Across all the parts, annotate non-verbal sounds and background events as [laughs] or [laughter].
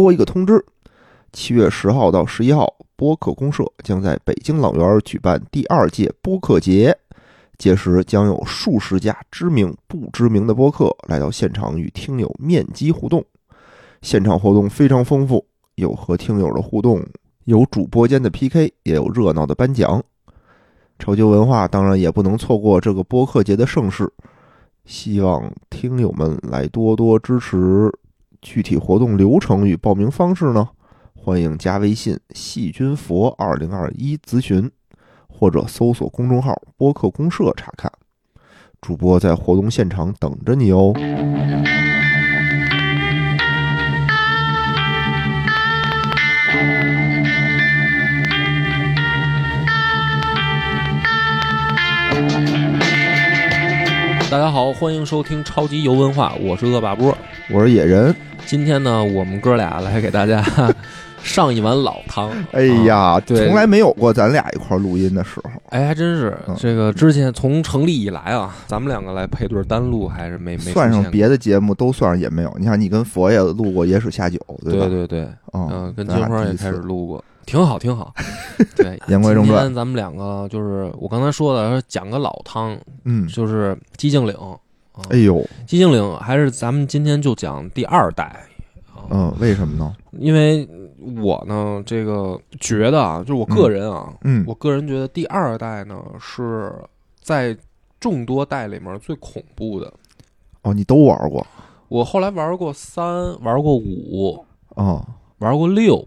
播一个通知：七月十号到十一号，播客公社将在北京朗园举办第二届播客节，届时将有数十家知名不知名的播客来到现场与听友面基互动。现场活动非常丰富，有和听友的互动，有主播间的 PK，也有热闹的颁奖。超级文化当然也不能错过这个播客节的盛事，希望听友们来多多支持。具体活动流程与报名方式呢？欢迎加微信“细菌佛二零二一”咨询，或者搜索公众号“播客公社”查看。主播在活动现场等着你哦。大家好，欢迎收听超级游文化，我是恶霸波，我是野人。今天呢，我们哥俩来给大家 [laughs] 上一碗老汤。哎呀，对从来没有过咱俩一块儿录音的时候。哎，还真是嗯这个之前从成立以来啊，咱们两个来配对单录还是没没出现算上别的节目都算上也没有。你看，你跟佛爷录过《野史下酒》，对吧？对对对，嗯嗯，跟咱俩第一金花也开始次录过，挺好挺好。[laughs] 对，言归正传今天咱们两个就是我刚才说的，讲个老汤，嗯，就是寂静岭。啊哎呦，寂静岭还是咱们今天就讲第二代。啊嗯，为什么呢？因为我呢，这个觉得啊，就是我个人啊，嗯我个人觉得第二代呢是在众多代里面最恐怖的。哦，你都玩过我后来玩过三，玩过五，啊？玩过六，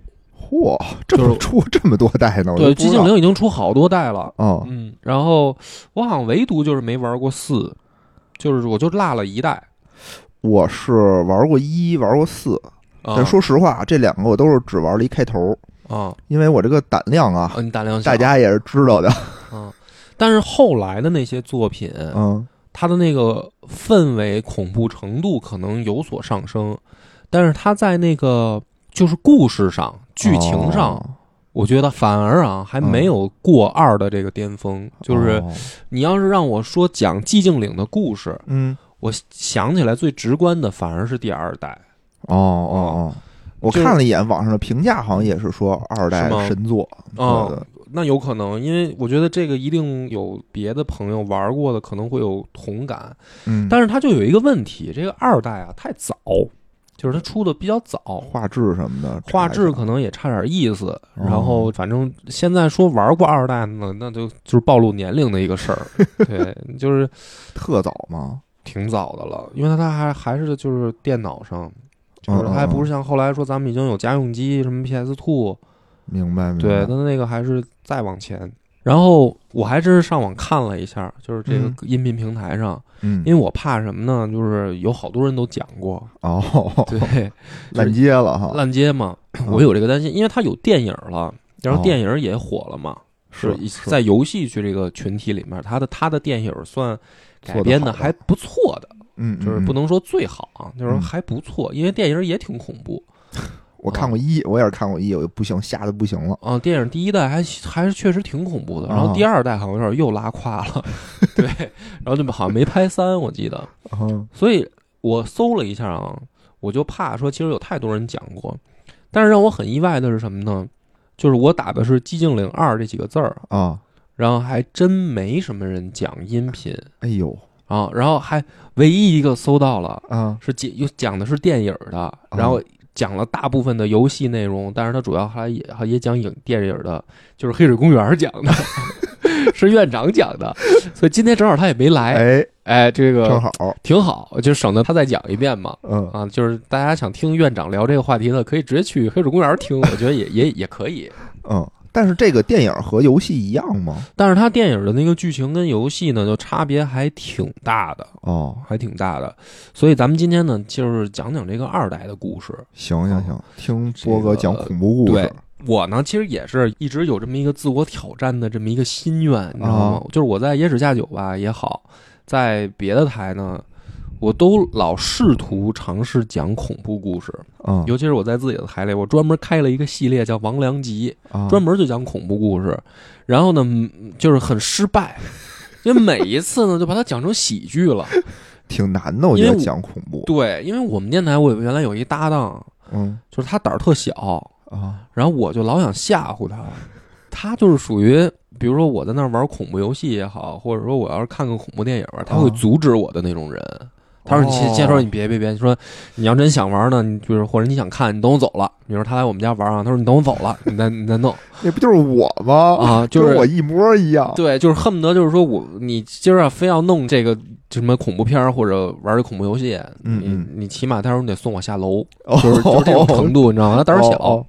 嚯，这么出这么多代呢？对，寂静岭已经出好多代了。啊，嗯，然后我好像唯独就是没玩过四，就是我就落了一代。我是玩过一，玩过四，啊但说实话，这两个我都是只玩了一开头，啊，因为我这个胆量啊，呃你大量小大家也是知道的。啊，但是后来的那些作品，嗯它的那个氛围恐怖程度可能有所上升，但是他在那个就是故事上、剧情上，哦我觉得反而啊还没有过二的这个巅峰。就是哦你要是让我说讲寂静岭的故事，嗯，我想起来最直观的反而是第二代。哦哦哦，我看了一眼网上的评价，好像也是说二代神作。哦对对那有可能，因为我觉得这个一定有别的朋友玩过的，可能会有同感。嗯，但是它就有一个问题，这个二代啊太早，就是它出的比较早，画质什么的，画质可能也差点意思。哦然后反正现在说玩过二代呢，那就就是暴露年龄的一个事儿。[laughs] 对，就是 [laughs] 特早嘛。挺早的了，因为它还还是就是电脑上。就是还不是像后来说咱们已经有家用机，什么 PS Two，明白明白。对，它那个还是再往前。然后我还真是上网看了一下，就是这个嗯。音频平台上，嗯，因为我怕什么呢？就是有好多人都讲过，哦，[laughs] 对，[laughs] 烂街了哈。烂街嘛，我有这个担心，因为它有电影了，然后哦。电影也火了嘛，是在游戏区这个群体里面，他的他的电影算改编的的。还不错的，嗯，就是不能说最好啊，就是嗯。还不错，因为电影也挺恐怖我看过一，我也是看过一，我就不行，吓得不行了。嗯。电影第一代还还是确实挺恐怖的，然后啊第二代好像有点又拉胯了，[laughs] 对，然后就好像没拍三，我记得，嗯所以我搜了一下啊，我就怕说，其实有太多人讲过，但是让我很意外的是什么呢？就是我打的是“寂静岭二”这几个字儿，啊，然后还真没什么人讲音频哎呦啊，然后还唯一一个搜到了啊是讲又讲的是电影的，然后讲了大部分的游戏内容，但是他主要还也还也讲影电影的，就是《黑水公园》讲的，[laughs] 是院长讲的，所以今天正好他也没来，哎，哎，这个正好，挺好，就省得他再讲一遍嘛。嗯啊，就是大家想听院长聊这个话题呢，可以直接去黑水公园听，我觉得也也也可以。嗯。但是这个电影和游戏一样吗？但是它电影的那个剧情跟游戏呢，就差别还挺大的，哦，还挺大的。所以咱们今天呢，就是讲讲这个二代的故事。行行行，听波哥讲恐怖故事对。我呢，其实也是一直有这么一个自我挑战的这么一个心愿，你知道吗？啊就是我在野史下酒吧也好，在别的台呢，我都老试图尝试讲恐怖故事。嗯，尤其是我在自己的台里，我专门开了一个系列叫《王良集》，啊专门就讲恐怖故事。然后呢，嗯就是很失败，[laughs] 因为每一次呢，就把它讲成喜剧了。挺难的，我觉得讲恐怖。对，因为我们电台我原来有一搭档，嗯就是他胆儿特小，啊然后我就老想吓唬他，他就是属于，比如说我在那儿玩恐怖游戏也好，或者说我要是看个恐怖电影，他会啊阻止我的那种人。他说：“你先哦先说你别别别，你说你要真想玩呢，你就是或者你想看，你等我走了。你说他来我们家玩啊，他说你等我走了，[laughs] 你再你再弄那不就是我吗？啊，就 [laughs] 跟我一模一样。对，就是恨不得就是说我你今儿啊非要弄这个什么恐怖片儿或者玩这恐怖游戏，嗯嗯你你起码他说你得送我下楼，哦就是就是这种程度，你知道吗？他胆儿小。哦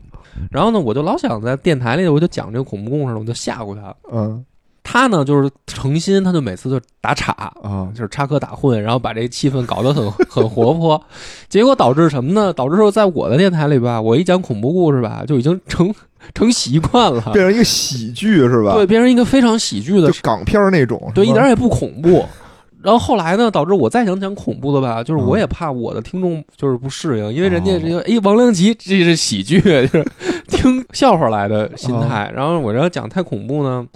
然后呢，我就老想在电台里，我就讲这个恐怖故事，我就吓唬他。嗯他呢就是诚心，他就每次就打岔，啊就是插科打诨，然后把这气氛搞得很 [laughs] 很活泼，结果导致什么呢？导致说在我的电台里吧，我一讲恐怖故事吧，就已经成成习惯了，变成一个喜剧是吧？对，变成一个非常喜剧的就港片那种，对，一点也不恐怖。[laughs] 然后后来呢，导致我再想讲恐怖的吧，就是我嗯也怕我的听众就是不适应，因为人家哦这个哎王良吉这是喜剧，就是听笑话来的心态。哦然后我要讲太恐怖呢，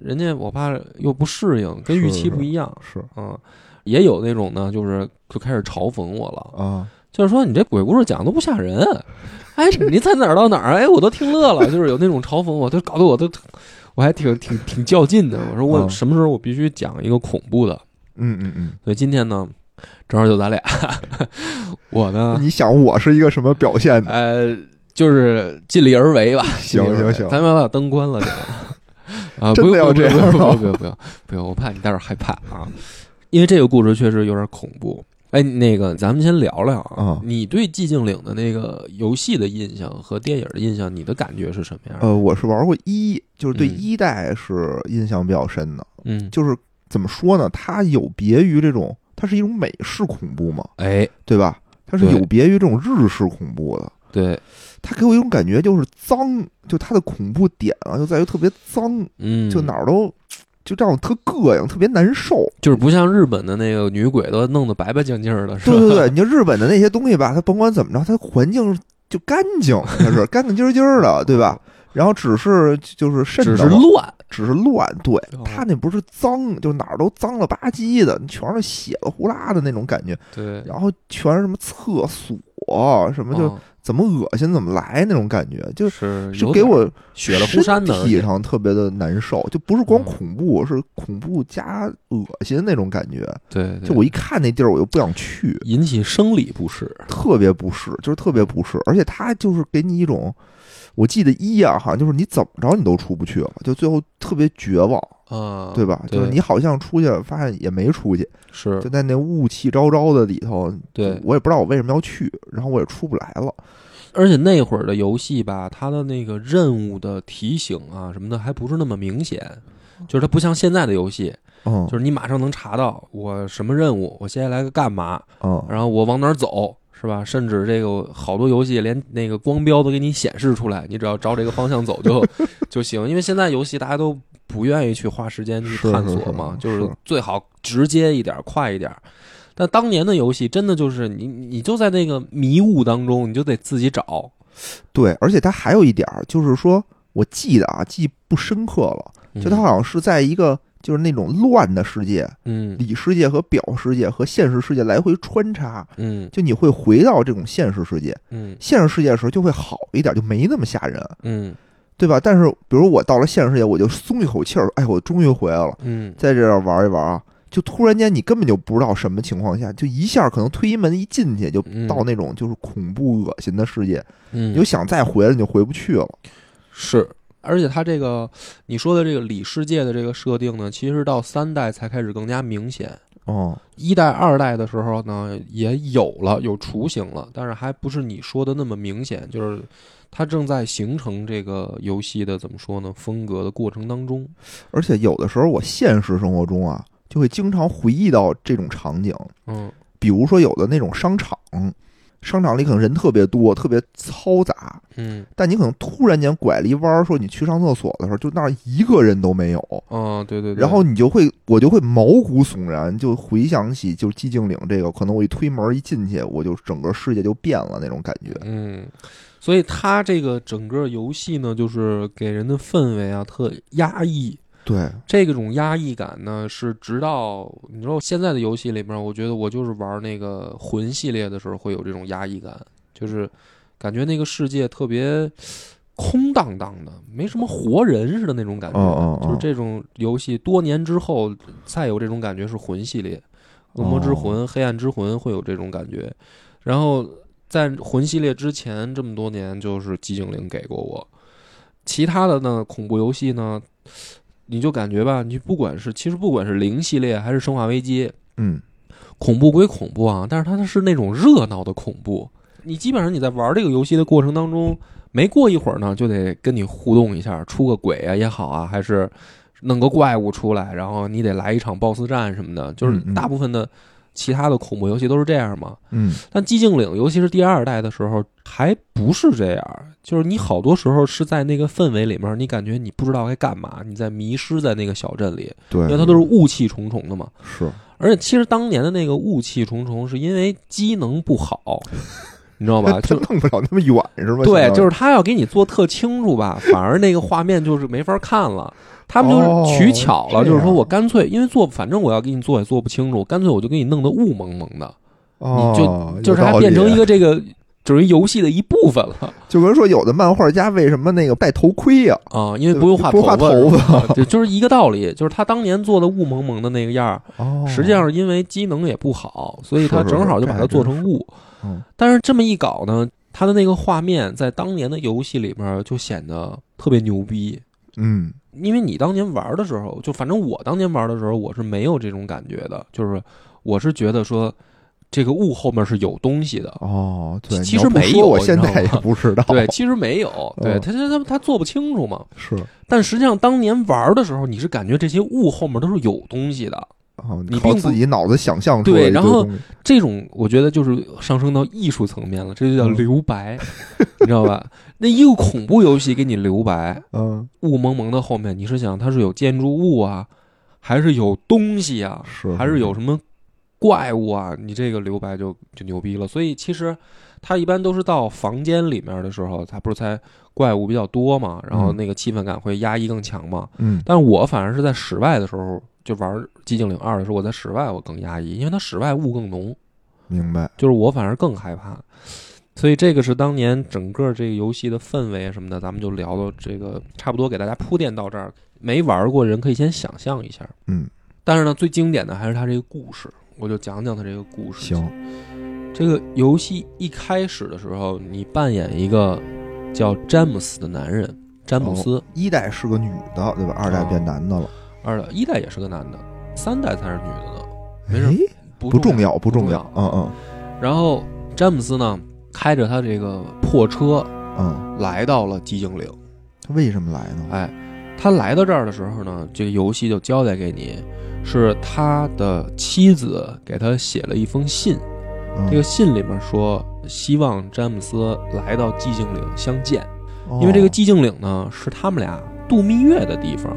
人家我怕又不适应，跟预期不一样。是嗯，也有那种呢，就是就开始嘲讽我了，啊就是说你这鬼故事讲的不吓人，哎，你在哪儿到哪儿，哎，我都听乐了，就是有那种嘲讽我，都搞得我都我还挺挺挺较劲的。我说我嗯什么时候我必须讲一个恐怖的。嗯嗯嗯。所以今天呢，正好就咱俩，[laughs] 我呢，你想我是一个什么表现呢？呃，就是尽力而为吧。行行行咱们把灯关了，这个啊，真的要不用不用这样吗不用不用不用不用，我怕你待会儿害怕啊，因为这个故事确实有点恐怖。哎，那个，咱们先聊聊啊你对寂静岭的那个游戏的印象和电影的印象，你的感觉是什么样？呃，我是玩过一，就是对嗯一代是印象比较深的。嗯，就是怎么说呢？它有别于这种，它是一种美式恐怖嘛，哎，对吧？它是有别于这种日式恐怖的。对，它给我一种感觉，就是脏，就它的恐怖点啊，就在于特别脏，嗯，就哪儿都就让我特膈应，特别难受。就是不像日本的那个女鬼都弄得白白净净的，是吧？对对对，你就日本的那些东西吧，它甭管怎么着，它环境就干净，它是干干净净的，对吧？然后只是就是瘆只得慌是乱，只是乱，对哦它那不是脏，就哪儿都脏了吧唧的，全是血了呼啦的那种感觉，对，然后全是什么厕所，什么就哦怎么恶心怎么来那种感觉，就是就给我血了呼山的，身体上特别的难受，就不是光嗯恐怖，是恐怖加恶心那种感觉。对，对就我一看那地儿，我就不想去，引起生理不适，特别不适，就是特别不适，而且它就是给你一种。我记得一啊，好像就是你怎么着你都出不去了，就最后特别绝望，啊，对吧？就是你好像出去了，发现也没出去，是就在那雾气昭昭的里头，对，我也不知道我为什么要去，然后我也出不来了。而且那会儿的游戏吧，它的那个任务的提醒啊什么的还不是那么明显，就是它不像现在的游戏，嗯，就是你马上能查到我什么任务，我接下来干嘛，嗯，然后我往哪儿走。是吧？甚至这个好多游戏连那个光标都给你显示出来，你只要照这个方向走就 [laughs] 就行。因为现在游戏大家都不愿意去花时间去是探是是索嘛，就是是最好直接一点、快一点。但当年的游戏真的就是你，你就在那个迷雾当中，你就得自己找。对，而且它还有一点儿，就是说我记得啊，记不深刻了，就它好像是在一个就是那种乱的世界，嗯里世界和表世界和现实世界来回穿插，嗯就你会回到这种现实世界，嗯现实世界的时候就会好一点，就没那么吓人，嗯对吧？但是比如我到了现实世界，我就松一口气儿，哎，我终于回来了，嗯在这儿玩一玩啊。就突然间，你根本就不知道什么情况下，就一下可能推一门一进去，就嗯到那种就是恐怖恶心的世界，嗯，你就想再回来，你就回不去了。是，而且它这个你说的这个里世界的这个设定呢，其实到三代才开始更加明显。哦，一代、二代的时候呢，也有了有雏形了，但是还不是你说的那么明显，就是它正在形成这个游戏的怎么说呢风格的过程当中。而且有的时候我现实生活中啊，就会经常回忆到这种场景，嗯比如说有的那种商场，商场里可能人特别多，特别嘈杂，嗯但你可能突然间拐了一弯儿，说你去上厕所的时候，就那儿一个人都没有，哦，对对对，然后你就会，我就会毛骨悚然，就回想起就寂静岭这个，可能我一推门一进去，我就整个世界就变了那种感觉。嗯，所以它这个整个游戏呢，就是给人的氛围啊特压抑。对，这种压抑感呢，是直到你说现在的游戏里边，我觉得我就是玩那个魂系列的时候会有这种压抑感，就是感觉那个世界特别空荡荡的，没什么活人似的那种感觉。哦哦哦就是这种游戏多年之后再有这种感觉是魂系列，恶魔之魂、黑暗之魂会有这种感觉。然后在魂系列之前这么多年，就是寂静岭给过我。其他的呢，恐怖游戏呢，你就感觉吧，你不管是其实不管是零系列还是生化危机，嗯恐怖归恐怖啊，但是它是那种热闹的恐怖。你基本上你在玩这个游戏的过程当中，没过一会儿呢，就得跟你互动一下，出个鬼啊也好啊，还是弄个怪物出来，然后你得来一场 BOSS 战什么的。就是大部分的其他的恐怖游戏都是这样嘛。嗯但寂静岭，尤其是第二代的时候，还不是这样。就是你好多时候是在那个氛围里面，你感觉你不知道该干嘛，你在迷失在那个小镇里，对，因为它都是雾气重重的嘛。是而且其实当年的那个雾气重重，是因为机能不好，[laughs] 你知道吧？[laughs] 就弄不了那么远是吧？对，就是他要给你做特清楚吧，反而那个画面就是没法看了。他们哦就是取巧了，这就是说我干脆因为做，反正我要给你做也做不清楚，干脆我就给你弄得雾蒙蒙的，哦，就就是它变成一个这个就是游戏的一部分了。就比如说有的漫画家为什么那个戴头盔呀、啊，因为不用画头头发，就 [laughs] 就是一个道理，就是他当年做的雾蒙蒙的那个样实际上是因为机能也不好，所以他正好就把它做成雾。嗯。但是这么一搞呢，他的那个画面在当年的游戏里面就显得特别牛逼。嗯因为你当年玩的时候，就反正我当年玩的时候，我是没有这种感觉的，就是我是觉得说这个雾后面是有东西的。哦，[laughs] 对，其实没有我现在也不知道。对，其实没有，对嗯他他他他做不清楚嘛。是但实际上当年玩的时候，你是感觉这些雾后面都是有东西的。你并不自己脑子想象出来一堆对然后这种我觉得就是上升到艺术层面了，这就叫嗯留白，你知道吧？那一个恐怖游戏给你留白，嗯雾蒙蒙的后面，你是想它是有建筑物啊，还是有东西啊，是还是有什么怪物啊？你这个留白就就牛逼了。所以其实它一般都是到房间里面的时候，它不是才怪物比较多嘛，然后嗯那个气氛感会压抑更强嘛。嗯但是我反而是在室外的时候，就玩《寂静岭二》的时候，我在室外我更压抑，因为它室外雾更浓，明白就是我反而更害怕。所以这个是当年整个这个游戏的氛围什么的，咱们就聊到这个差不多，给大家铺垫到这儿。没玩过的人可以先想象一下。嗯但是呢，最经典的还是它这个故事，我就讲讲它这个故事。行，这个游戏一开始的时候，你扮演一个叫詹姆斯的男人，詹姆斯。一代是个女的对吧？二代哦变男的了，二代一代也是个男的，三代才是女的呢，没事哎，不不重要不重重要，嗯嗯然后詹姆斯呢，开着他这个破车嗯，来到了寂静岭。他为什么来呢？哎，他来到这儿的时候呢，这个游戏就交代给你，是他的妻子给他写了一封信。嗯这个信里面说，希望詹姆斯来到寂静岭相见，哦因为这个寂静岭呢是他们俩度蜜月的地方，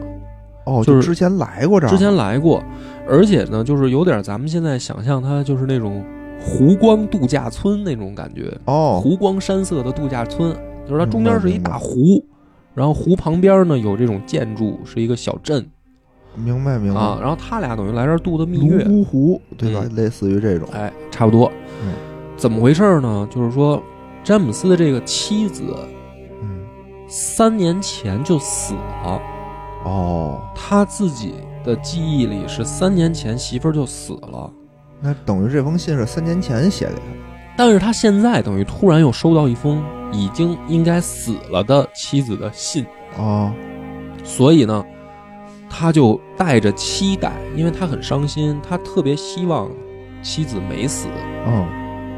哦，就就是之前来过这儿，之前来过，而且呢，就是有点咱们现在想象它就是那种湖光度假村那种感觉，哦，湖光山色的度假村，就是它中间是一大湖，然后湖旁边呢有这种建筑，是一个小镇明白明白啊，然后他俩等于来这儿度的蜜泸月，沽湖对吧？嗯类似于这种，哎，差不多。嗯怎么回事呢？就是说，詹姆斯的这个妻子嗯，三年前就死了，哦，他自己的记忆里是三年前媳妇儿就死了，那等于这封信是三年前写给他的，但是他现在等于突然又收到一封已经应该死了的妻子的信，哦，所以呢，他就带着期待，因为他很伤心，他特别希望妻子没死，嗯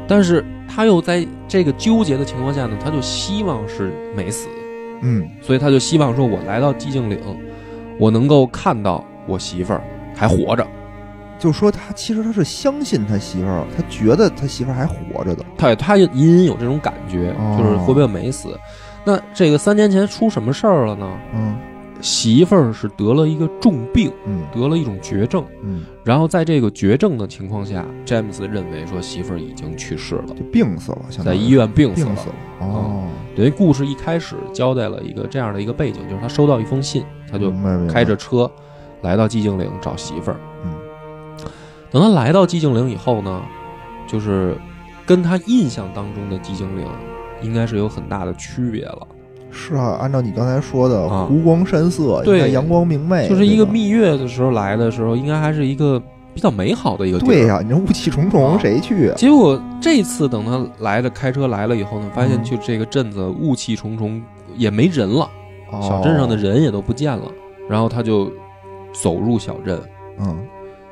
但是他又在这个纠结的情况下呢，他就希望是没死，嗯，所以他就希望说，我来到寂静岭，我能够看到我媳妇儿还活着。就说他其实他是相信他媳妇儿，他觉得他媳妇儿还活着的，他他隐隐有这种感觉，哦就是会不会没死？那这个三年前出什么事儿了呢？嗯媳妇儿是得了一个重病，嗯。得了一种绝症，嗯，然后在这个绝症的情况下，詹姆斯认为说媳妇儿已经去世了，就病死了，在医院病死了。病死了，哦，等于故事一开始交代了一个这样的一个背景，就是他收到一封信，他就开着车来到寂静岭找媳妇儿。嗯。等他来到寂静岭以后呢，就是跟他印象当中的寂静岭应该是有很大的区别了。是啊，按照你刚才说的，啊。湖光山色，对应该阳光明媚，就是一个对吧蜜月的时候来的时候，应该还是一个比较美好的一个地儿。对呀、你这雾气重重，啊。谁去？啊？结果这次等他来的，开车来了以后呢，发现嗯。就这个镇子雾气重重，也没人了，哦。小镇上的，人也都不见了。然后他就走入小镇，嗯，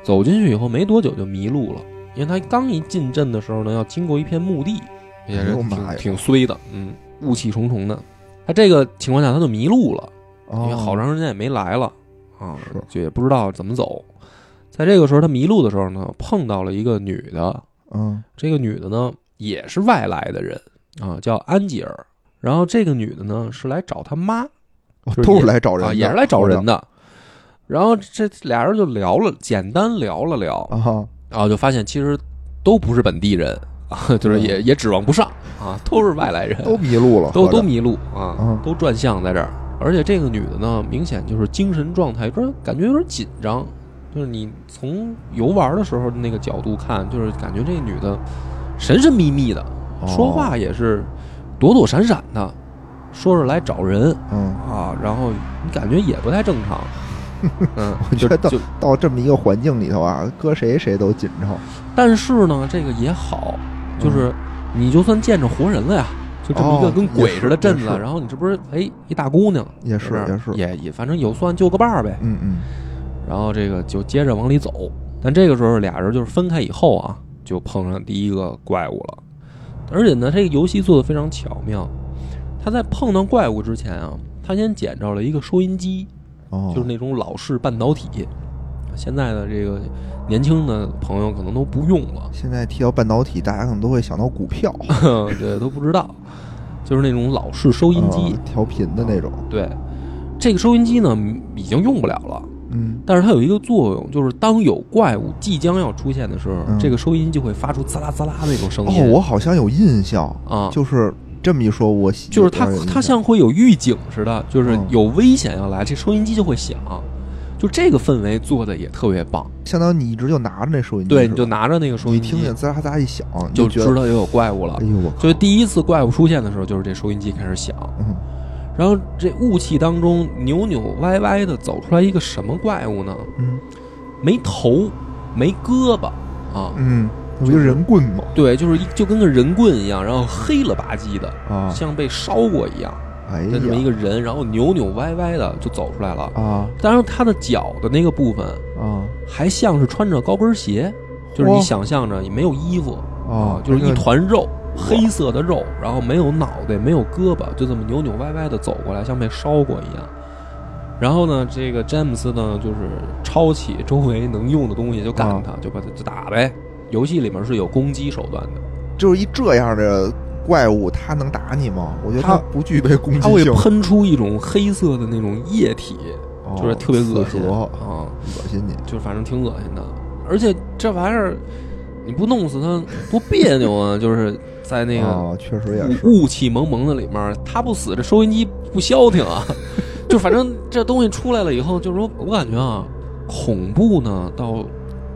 走进去以后没多久就迷路了，因为他刚一进镇的时候呢，要经过一片墓地，也是哎呦妈呀。挺挺衰的，嗯，雾气重重的。他这个情况下他就迷路了，因为哦好长时间也没来了啊，就也不知道怎么走。在这个时候他迷路的时候呢，碰到了一个女的，嗯这个女的呢也是外来的人啊，叫安吉尔。然后这个女的呢是来找他妈都是来找人啊，也是来找人的的。然后这俩人就聊了，简单聊了聊，啊，然后就发现其实都不是本地人啊，[laughs] 就是也也指望不上啊，都是外来人，都迷路了，都都迷路啊嗯，都转向在这儿。而且这个女的呢，明显就是精神状态有点感觉有点紧张，就是你从游玩的时候那个角度看，就是感觉这女的神神秘秘的，哦说话也是躲躲闪闪的，说是来找人嗯，啊，然后你感觉也不太正常。[laughs] 嗯，我觉得到就到这么一个环境里头啊，搁谁谁都紧张。但是呢，这个也好，就是你就算见着活人了呀，就这么一个哦跟鬼似的镇子，然后你这不是哎一大姑娘，也是也是。也也反正有算就个伴儿呗。嗯嗯，然后这个就接着往里走，但这个时候俩人就是分开以后啊，就碰上第一个怪物了。而且呢，这个游戏做的非常巧妙，他在碰到怪物之前啊，他先捡着了一个收音机，哦，就是那种老式半导体。现在的这个年轻的朋友可能都不用了，现在提到半导体，大家可能都会想到股票、[laughs] 对，都不知道，就是那种老式收音机。呃。调频的那种。对，这个收音机呢已经用不了了，嗯，但是它有一个作用，就是当有怪物即将要出现的时候，嗯。这个收音就会发出滋啦滋啦那种声音。哦，我好像有印象，啊，就是这么一说，我就是它它像会有预警似的，就是嗯。有危险要来，这收音机就会响。就这个氛围做的也特别棒，相当于你一直就拿着那收音机，对，你就拿着那个收音机，你听见滋啦滋啦一响，就知道有怪物了。哎。呦我靠，就是第一次怪物出现的时候，就是这收音机开始响，嗯。然后这雾气当中扭扭歪歪的走出来一个什么怪物呢？嗯。没头，没胳膊啊，嗯，有一个人棍吗对，就是一就跟个人棍一样，然后黑了吧唧的，啊，像被烧过一样哎的这么一个人，然后扭扭歪歪的就走出来了。啊。当然，他的脚的那个部分啊。还像是穿着高跟鞋，就是你想象着也没有衣服啊，就是一团肉，黑色的肉，然后没有脑袋，没有胳膊，就这么扭扭歪歪的走过来，像被烧过一样。然后呢，这个詹姆斯呢，就是抄起周围能用的东西就干啊。他，就把他就打呗。游戏里面是有攻击手段的，就是一这样的怪物，它能打你吗？我觉得它它不具备攻击性它会，喷出一种黑色的那种液体，哦就是特别恶心啊，恶心你。就是反正挺恶心的。而且这玩意儿你不弄死它多别扭啊！就是在那个啊，确实也是，雾雾气蒙蒙的里面，它不死，这收音机不消停啊！[laughs] 就反正这东西出来了以后，就是说我感觉啊，恐怖呢倒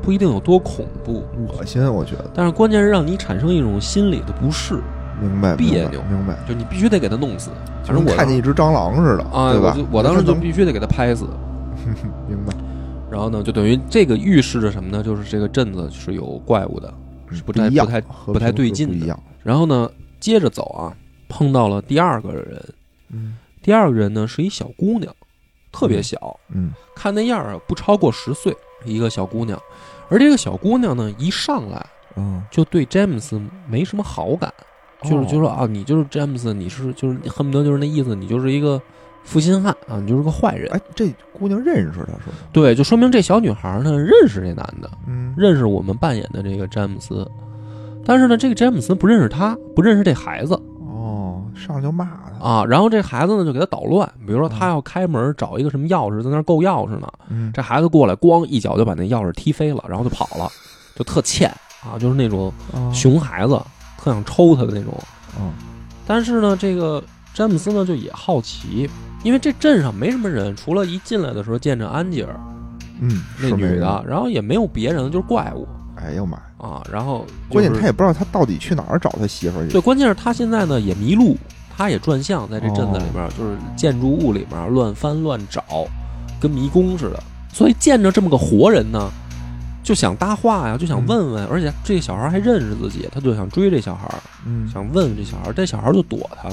不一定有多恐怖，恶心，我觉得。但是关键是让你产生一种心理的不适，明白，别扭明白。明白就你必须得给他弄死。反正我看见一只蟑螂似的，啊，对吧我当时就必须得给他拍死。[laughs] 明白，然后呢，就等于这个预示着什么呢？就是这个镇子是有怪物的，是不太不太不太对劲。然后呢，接着走啊，碰到了第二个人。嗯第二个人呢是一小姑娘，特别小，嗯看那样啊不超过十岁，一个小姑娘。而这个小姑娘呢，一上来嗯，就对詹姆斯没什么好感，就是哦就说啊，你就是詹姆斯，你是就是恨不得就是那意思，你就是一个负心汉啊，你就是个坏人。哎，这姑娘认识他是吗？对，就说明这小女孩呢认识这男的，嗯，认识我们扮演的这个詹姆斯。但是呢，这个詹姆斯不认识他，不认识这孩子哦，上来就骂他，啊。然后这孩子呢就给他捣乱，比如说他要开门找一个什么钥匙，在那儿够钥匙呢，嗯，这孩子过来，咣一脚就把那钥匙踢飞了，然后就跑了，就特欠啊，就是那种哦熊孩子，特想抽他的那种。嗯但是呢，这个詹姆斯呢就也好奇，因为这镇上没什么人，除了一进来的时候见着安吉尔嗯，那女的，然后也没有别人，就是怪物。哎呦妈呀，啊，然后关键他也不知道他到底去哪儿找他媳妇儿去。对，关键是他现在呢也迷路，他也转向在这镇子里面，就是建筑物里面乱翻乱找，跟迷宫似的。所以见着这么个活人呢，就想搭话呀，就想问问，而且这个小孩还认识自己，他就想追这小孩，嗯，想问问这小孩，这小孩就躲他。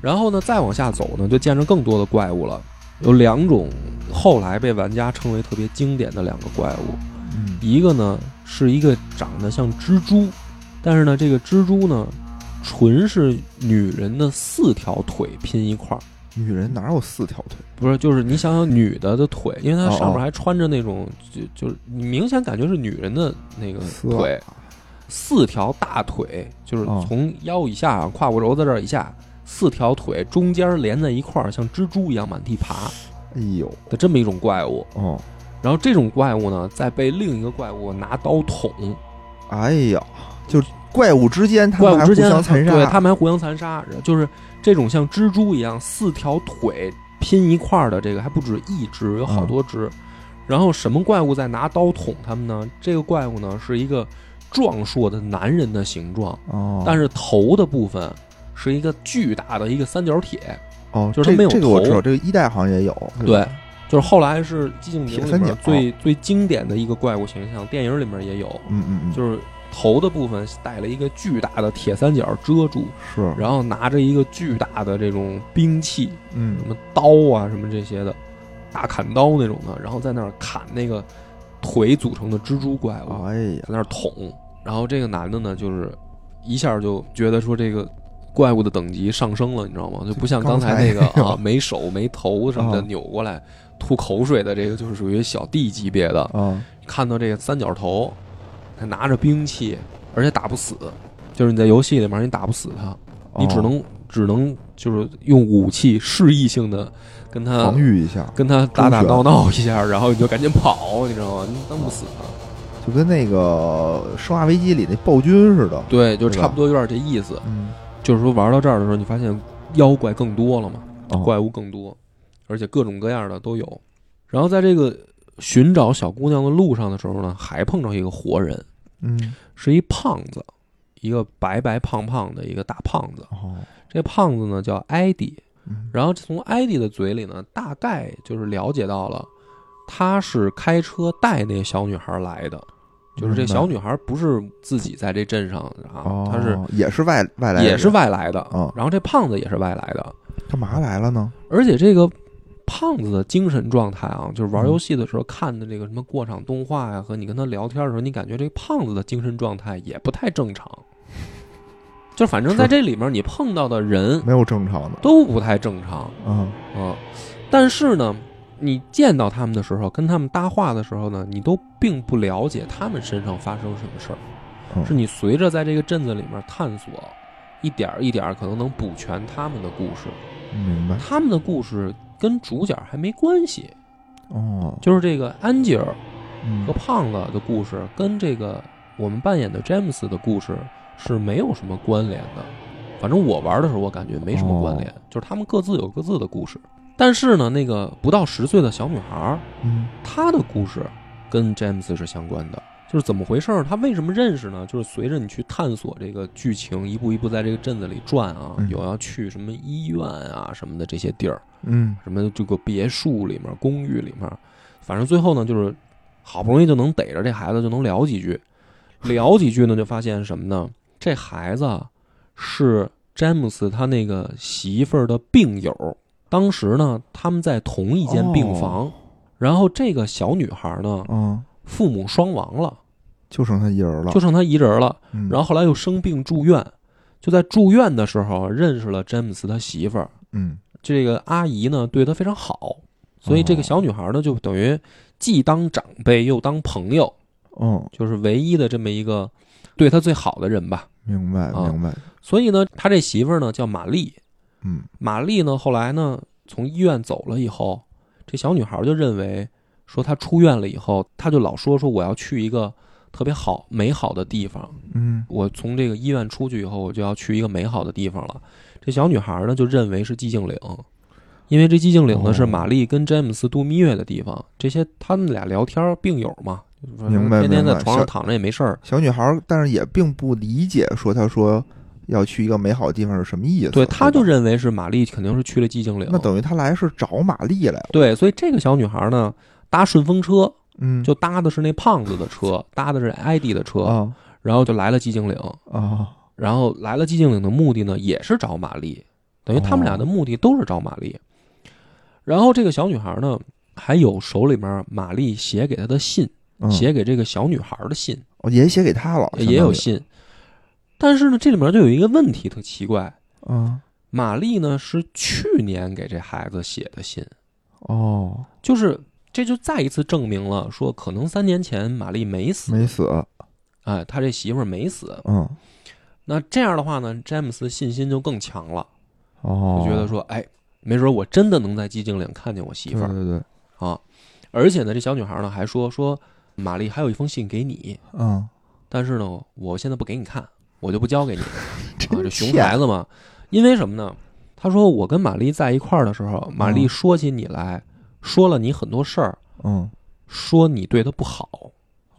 然后呢，再往下走呢，就见着更多的怪物了。有两种后来被玩家称为特别经典的两个怪物，嗯一个呢是一个长得像蜘蛛，但是呢这个蜘蛛呢纯是女人的四条腿拼一块儿，女人哪有四条腿？不是就是你想想女的的腿，因为她上面还穿着那种就就是你明显感觉是女人的那个腿，四条大腿，就是哦从腰以下啊胯骨轴在这儿以下。四条腿中间连在一块儿，像蜘蛛一样满地爬哎呦，的这么一种怪物。哦，然后这种怪物呢，再被另一个怪物拿刀捅，哎呀，就怪物之间他们还互怪物之间相残杀，对他们还互相残杀，就是这种像蜘蛛一样四条腿拼一块儿的这个还不止一只，有好多只。然后什么怪物在拿刀捅他们呢？这个怪物呢是一个壮硕的男人的形状，哦，但是头的部分是一个巨大的一个三角铁。哦，就是他没有这这个我头。知道，这个一代好像也有，对，就是后来是《寂静岭》里面最最经典的一个怪物形象，电影里面也有，嗯嗯嗯，就是头的部分带了一个巨大的铁三角遮住，是，然后拿着一个巨大的这种兵器，嗯什么刀啊什么这些的，大砍刀那种的，然后在那儿砍那个腿组成的蜘蛛怪物，哎呀在，那儿捅。然后这个男的呢，就是一下就觉得说这个怪物的等级上升了，你知道吗？就不像刚才那个啊 [laughs] 没手没头什么的啊扭过来吐口水的这个，就是属于小弟级别的。啊，看到这个三角头，他拿着兵器，而且打不死，就是你在游戏里面你打不死他，你只哦能只能就是用武器示意性的跟他防御一下，跟他打打闹闹一下，然后你就赶紧跑，你知道吗？你弄不死他。就跟那个《生化危机》里那暴君似的，对，就差不多有点这意思。嗯，就是说玩到这儿的时候，你发现妖怪更多了嘛，哦怪物更多，而且各种各样的都有。然后在这个寻找小姑娘的路上的时候呢，还碰着一个活人，嗯，是一胖子，一个白白胖胖的一个大胖子。哦，这胖子呢叫艾迪，嗯。然后从艾迪的嘴里呢，大概就是了解到了，他是开车带那小女孩来的，就是这小女孩不是自己在这镇上啊，哦，她是也是外外来，也是，外来的，嗯然后这胖子也是外来的，干嘛来了呢？而且这个胖子的精神状态啊，就是玩嗯游戏的时候看的这个什么过场动画呀、和你跟他聊天的时候，你感觉这个胖子的精神状态也不太正常。[laughs] 就反正在这里面，你碰到的人没有正常的，都不太正常嗯，啊。但是呢，你见到他们的时候，跟他们搭话的时候呢，你都并不了解他们身上发生什么事儿，嗯是你随着在这个镇子里面探索，一点儿一点儿可能能补全他们的故事。明白，他们的故事跟主角还没关系，哦，就是这个安吉尔嗯和胖子的故事跟这个我们扮演的詹姆斯的故事是没有什么关联的。反正我玩的时候，我感觉没什么关联，就是他们各自有各自的故事。但是呢，那个不到十岁的小女孩，嗯她的故事跟詹姆斯是相关的。就是怎么回事儿？他为什么认识呢？就是随着你去探索这个剧情，一步一步在这个镇子里转啊，嗯有要去什么医院啊什么的这些地儿，嗯什么这个别墅里面、公寓里面，反正最后呢，就是好不容易就能逮着这孩子，就能聊几句，聊几句呢，就发现什么呢？这孩子啊是詹姆斯他那个媳妇儿的病友，当时呢他们在同一间病房，然后这个小女孩呢嗯，父母双亡了，就剩他一人了，就剩他一人了，嗯。然后后来又生病住院，就在住院的时候认识了詹姆斯他媳妇儿，嗯。这个阿姨呢对他非常好，所以这个小女孩呢就等于既当长辈又当朋友，哦，就是唯一的这么一个对他最好的人吧。明白啊。明白，所以呢，他这媳妇儿呢叫玛丽，嗯。玛丽呢后来呢从医院走了以后，这小女孩就认为说她出院了以后，她就老说说我要去一个特别好美好的地方，嗯我从这个医院出去以后，我就要去一个美好的地方了。这小女孩呢，就认为是寂静岭，因为这寂静岭呢哦是玛丽跟詹姆斯度蜜月的地方。这些他们俩聊天，病友嘛，明白天天在床上躺着也没事儿。小女孩儿，但是也并不理解说她说要去一个美好的地方是什么意思。对，她就认为是玛丽肯定是去了寂静岭。那等于她来是找玛丽来了。对，所以这个小女孩呢，搭顺风车嗯，就搭的是那胖子的车，搭的是艾迪的车，啊。然后就来了寂静岭。啊。然后来了寂静岭的目的呢，也是找玛丽，等于他们俩的目的都是找玛丽。然后这个小女孩呢，还有手里面玛丽写给她的信，嗯，写给这个小女孩的信，哦也写给他了，也有信。但是呢，这里面就有一个问题特奇怪，当于。嗯。玛丽呢是去年给这孩子写的信，哦，就是这就再一次证明了说，可能三年前玛丽没死，没死。哎，他这媳妇儿没死。嗯那这样的话呢，詹姆斯信心就更强了，哦，就觉得说，哎，没准我真的能在寂静岭看见我媳妇儿对对对，啊！而且呢，这小女孩呢还说说，玛丽还有一封信给你，嗯，但是呢，我现在不给你看，我就不交给你 [laughs] 啊！这熊孩子嘛，因为什么呢？他说我跟玛丽在一块儿的时候，玛丽嗯说起你来，说了你很多事儿，嗯，说你对他不好，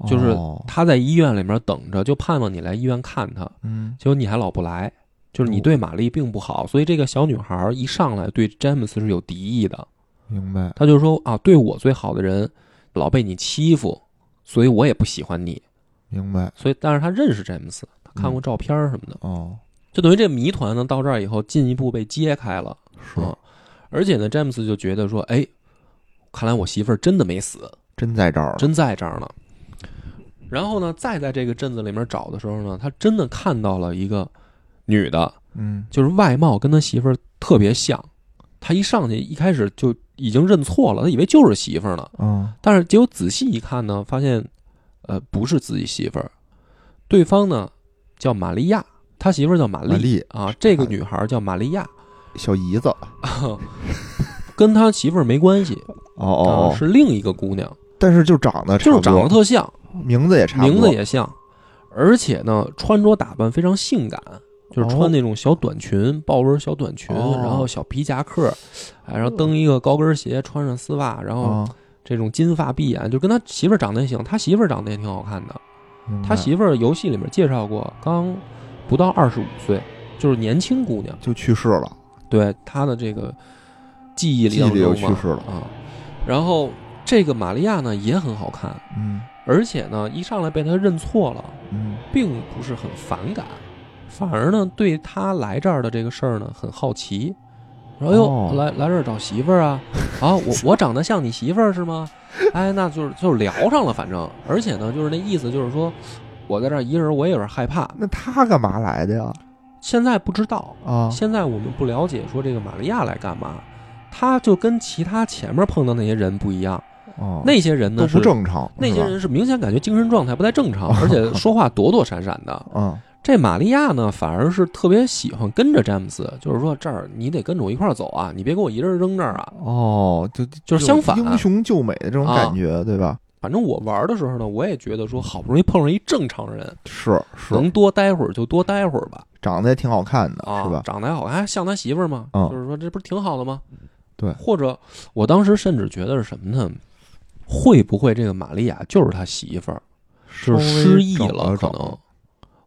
就是哦她在医院里面等着，就盼望你来医院看他，嗯结果你还老不来，就是你哦对玛丽并不好，所以这个小女孩一上来对詹姆斯是有敌意的。明白。他就说啊，对我最好的人老被你欺负，所以我也不喜欢你。明白。所以，但是他认识詹姆斯，他看过照片什么的，哦，就等于这谜团呢到这儿以后进一步被揭开了。是啊而且呢，詹姆斯就觉得说，哎，看来我媳妇儿真的没死，真在这儿。真在这儿呢。然后呢，再在这个镇子里面找的时候呢，他真的看到了一个女的，嗯就是外貌跟他媳妇儿特别像。他一上去一开始就已经认错了，他以为就是媳妇儿呢。嗯但是结果仔细一看呢，发现，呃，不是自己媳妇儿，对方呢叫玛利亚，他媳妇儿叫玛丽玛丽啊，这个女孩叫玛利亚，小姨子。[laughs] 跟他媳妇儿没关系。哦哦啊，，是另一个姑娘，但是就长得就是长得特像，名字也差不多，名字也像，而且呢，穿着打扮非常性感，就是哦穿那种小短裙、豹纹小短裙，哦。然后小皮夹克，哎，然后蹬一个高跟鞋，穿上丝袜，然后啊，这种金发碧眼，就跟他媳妇儿长得也行，他媳妇儿长得也挺好看的。明白。他媳妇儿游戏里面介绍过，刚不到二十五岁，就是年轻姑娘。就去世了。对他的这个记忆里记忆里当中嘛就去世了啊。然后这个玛利亚呢也很好看，嗯而且呢一上来被他认错了。嗯并不是很反感，反而呢对他来这儿的这个事儿呢很好奇。然后哟，哦来来这儿找媳妇儿啊？啊，我我长得像你媳妇儿是吗？[laughs] 哎，那就是就是聊上了，反正而且呢，就是那意思就是说，我在这儿一个人我也有点害怕。那他干嘛来的呀？现在不知道，啊，现在我们不了解说这个玛利亚来干嘛，他就跟其他前面碰到那些人不一样，哦，那些人呢都不正常，那些人是明显感觉精神状态不太正常，而且说话躲躲闪闪的。嗯这玛利亚呢，反而是特别喜欢跟着詹姆斯，就是说这儿你得跟着我一块儿走啊，你别给我一人扔这儿啊。哦，就就是相反英雄救美的这种啊感觉，对吧？反正我玩的时候呢，我也觉得说，好不容易碰上一正常人，是是，能多待会儿就多待会儿吧。长得也挺好看的，啊，是吧？长得还好看，像他媳妇儿吗？嗯就是说这不是挺好的吗？对或者我当时甚至觉得是什么呢？会不会这个玛利亚就是他媳妇儿，就是失忆了，可能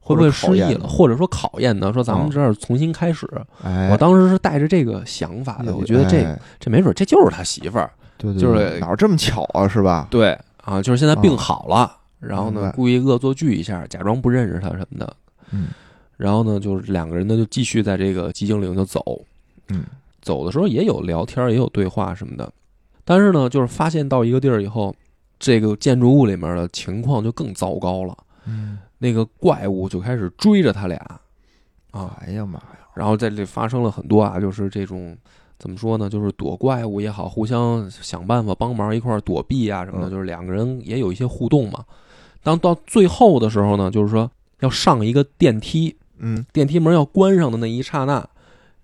会不会失忆了，或者说考验呢？说咱们这儿重新开始。哎，我当时是带着这个想法的，我觉得这哎这没准这就是他媳妇儿。对对，就是哪儿这么巧啊，是吧？对啊，就是现在病好了，然后呢故意恶作剧一下，假装不认识他什么的。嗯然后呢，就是两个人呢就继续在这个寂静岭就走。嗯走的时候也有聊天，也有对话什么的。但是呢，就是发现到一个地儿以后，这个建筑物里面的情况就更糟糕了。嗯，那个怪物就开始追着他俩啊，哎呀妈呀，然后在这里发生了很多啊，就是这种怎么说呢，就是躲怪物也好，互相想办法帮忙一块儿躲避啊什么的，嗯就是两个人也有一些互动嘛。当到最后的时候呢，就是说要上一个电梯，嗯电梯门要关上的那一刹那，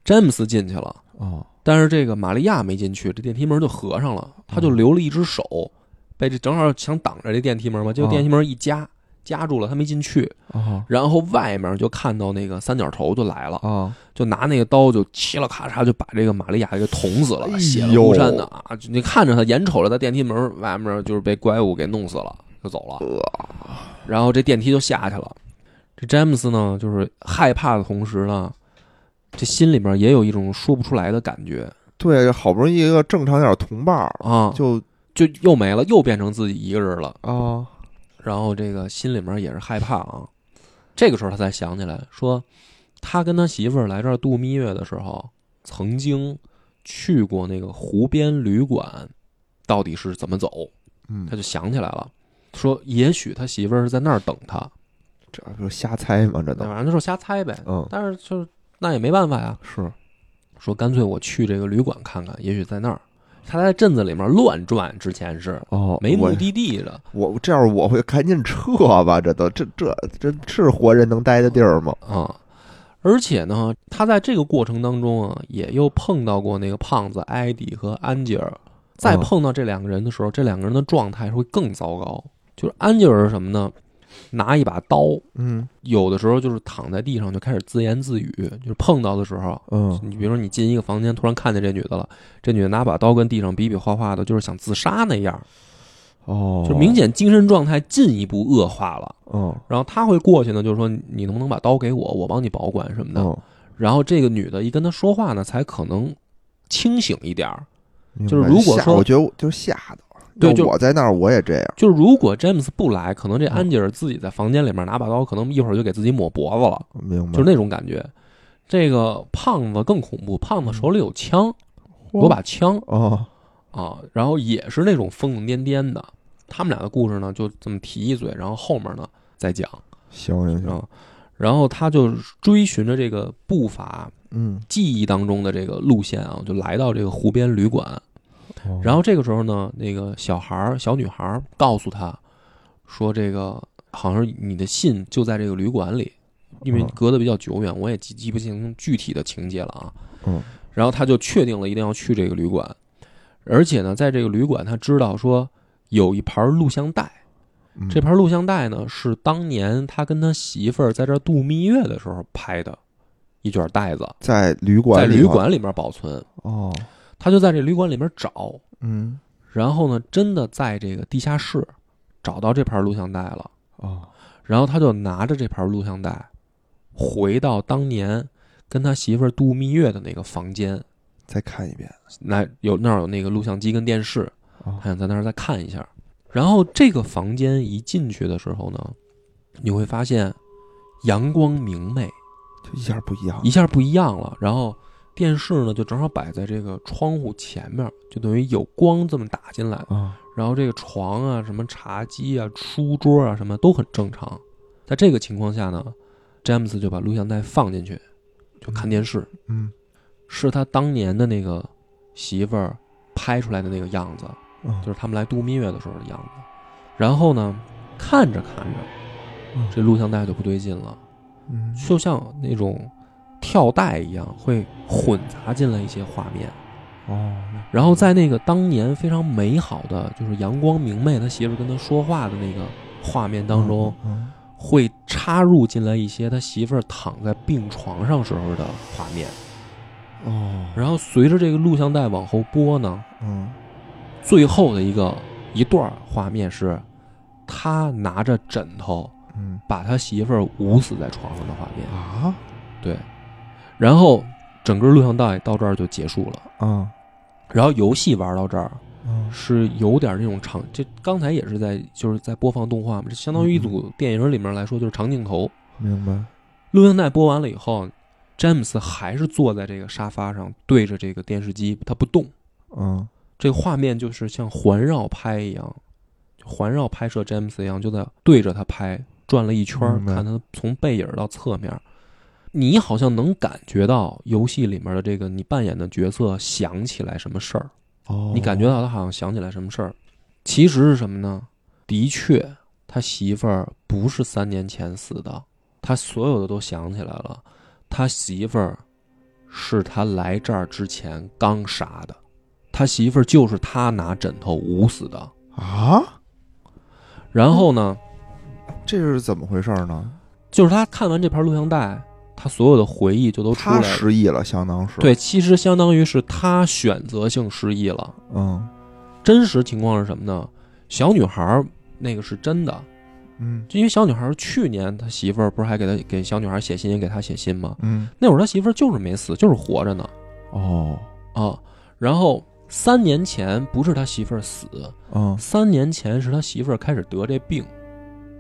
詹姆斯进去了。哦，但是这个玛利亚没进去，这电梯门就合上了，他就留了一只手，被这正好想挡着这电梯门嘛，结果哦电梯门一夹，夹住了，他没进去。哦然后外面就看到那个三角头就来了，哦，就拿那个刀就嘁了咔嚓就把这个玛利亚给捅死了，血了呼山的啊！你看着他，眼瞅着他电梯门外面就是被怪物给弄死了，就走了。然后这电梯就下去了。这詹姆斯呢，就是害怕的同时呢，这心里面也有一种说不出来的感觉对，好不容易一个正常点的同伴儿，啊，就就又没了，又变成自己一个人了。啊，然后这个心里面也是害怕啊。这个时候他才想起来，说他跟他媳妇儿来这儿度蜜月的时候，曾经去过那个湖边旅馆，到底是怎么走？嗯他，就想起来了，说也许他媳妇儿是在那儿等他，这不是瞎猜吗？这都反正就是瞎猜呗。嗯但是就是那也没办法呀，是说干脆我去这个旅馆看看，也许在那儿。他在镇子里面乱转，之前是哦，没目的地的我这样我会赶紧撤吧，这都这这这是活人能待的地儿吗？啊。而且呢，他在这个过程当中啊，也又碰到过那个胖子艾迪和安吉尔。再哦碰到这两个人的时候，这两个人的状态会更糟糕。就是安吉尔是什么呢？拿一把刀，嗯。有的时候就是躺在地上就开始自言自语，就是碰到的时候，嗯。你比如说你进一个房间，突然看见这女的了，这女的拿把刀跟地上比比划划的，就是想自杀那样，哦，就明显精神状态进一步恶化了。嗯。然后他会过去呢，就是说你能不能把刀给我，我帮你保管什么的。嗯，然后这个女的一跟他说话呢，才可能清醒一点儿。就是如果说我觉得我就是吓的，要对就我在那儿我也这样，就是如果詹姆斯不来，可能这嗯安吉尔自己在房间里面拿把刀，可能一会儿就给自己抹脖子了，明白？就是那种感觉。这个胖子更恐怖，胖子手里有枪，有把枪哦，啊，然后也是那种疯疯癫癫的。他们俩的故事呢，就这么提一嘴，然后后面呢再讲行行行，啊。然后他就追寻着这个步伐，嗯，记忆当中的这个路线啊，就来到这个湖边旅馆。哦然后这个时候呢，那个小孩儿、小女孩儿告诉他，说这个好像你的信就在这个旅馆里，因为嗯隔得比较久远，我也记记不清具体的情节了啊。嗯然后他就确定了一定要去这个旅馆，而且呢，在这个旅馆他知道说有一盘录像带，嗯这盘录像带呢是当年他跟他媳妇儿在这儿度蜜月的时候拍的一卷带子，在旅馆在旅馆里面保存。哦，他就在这旅馆里面找，嗯。然后呢，真的在这个地下室找到这盘录像带了，哦，然后他就拿着这盘录像带，回到当年跟他媳妇儿度蜜月的那个房间，再看一遍。那有那儿有那个录像机跟电视，啊他想在那儿再看一下。然后这个房间一进去的时候呢，你会发现阳光明媚，就一下不一样一，下不一样了。然后电视呢就正好摆在这个窗户前面，就等于有光这么打进来。啊然后这个床啊、什么茶几啊、书桌啊什么都很正常。在这个情况下呢，詹姆斯就把录像带放进去，就看电视，嗯是他当年的那个媳妇儿拍出来的那个样子，嗯就是他们来度蜜月的时候的样子。然后呢，看着看着，嗯这录像带就不对劲了，嗯就像那种跳带一样，会混杂进来一些画面。哦，然后在那个当年非常美好的，就是阳光明媚，他媳妇跟他说话的那个画面当中，嗯会插入进来一些他媳妇躺在病床上时候的画面。哦，然后随着这个录像带往后播呢，嗯最后的一个一段画面是，他拿着枕头嗯把他媳妇捂死在床上的画面。啊对，然后整个录像带到这儿就结束了。啊然后游戏玩到这儿，嗯是有点那种长，这刚才也是在就是在播放动画嘛，这相当于一组电影里面来说就是长镜头。明白录像带播完了以后，詹姆斯还是坐在这个沙发上对着这个电视机，他不动。嗯这个画面就是像环绕拍一样，环绕拍摄詹姆斯一样，就在对着他拍，转了一圈看他从背影到侧面。你好像能感觉到游戏里面的这个你扮演的角色想起来什么事儿，哦，你感觉到他好像想起来什么事儿，其实是什么呢？的确，他媳妇儿不是三年前死的，他所有的都想起来了。他媳妇儿是他来这儿之前刚杀的，他媳妇儿就是他拿枕头捂死的。啊，然后呢，这是怎么回事呢？就是他看完这盘录像带，他所有的回忆就都出他来了。失忆了，相当是对，其实相当于是他选择性失忆了。嗯真实情况是什么呢？小女孩儿那个是真的，嗯就因为小女孩去年他媳妇儿不是还给他给小女孩写信，也给他写信吗？嗯，那会儿他媳妇儿就是没死，就是活着呢哦，啊。然后三年前不是他媳妇儿死，嗯，三年前是他媳妇儿开始得这病，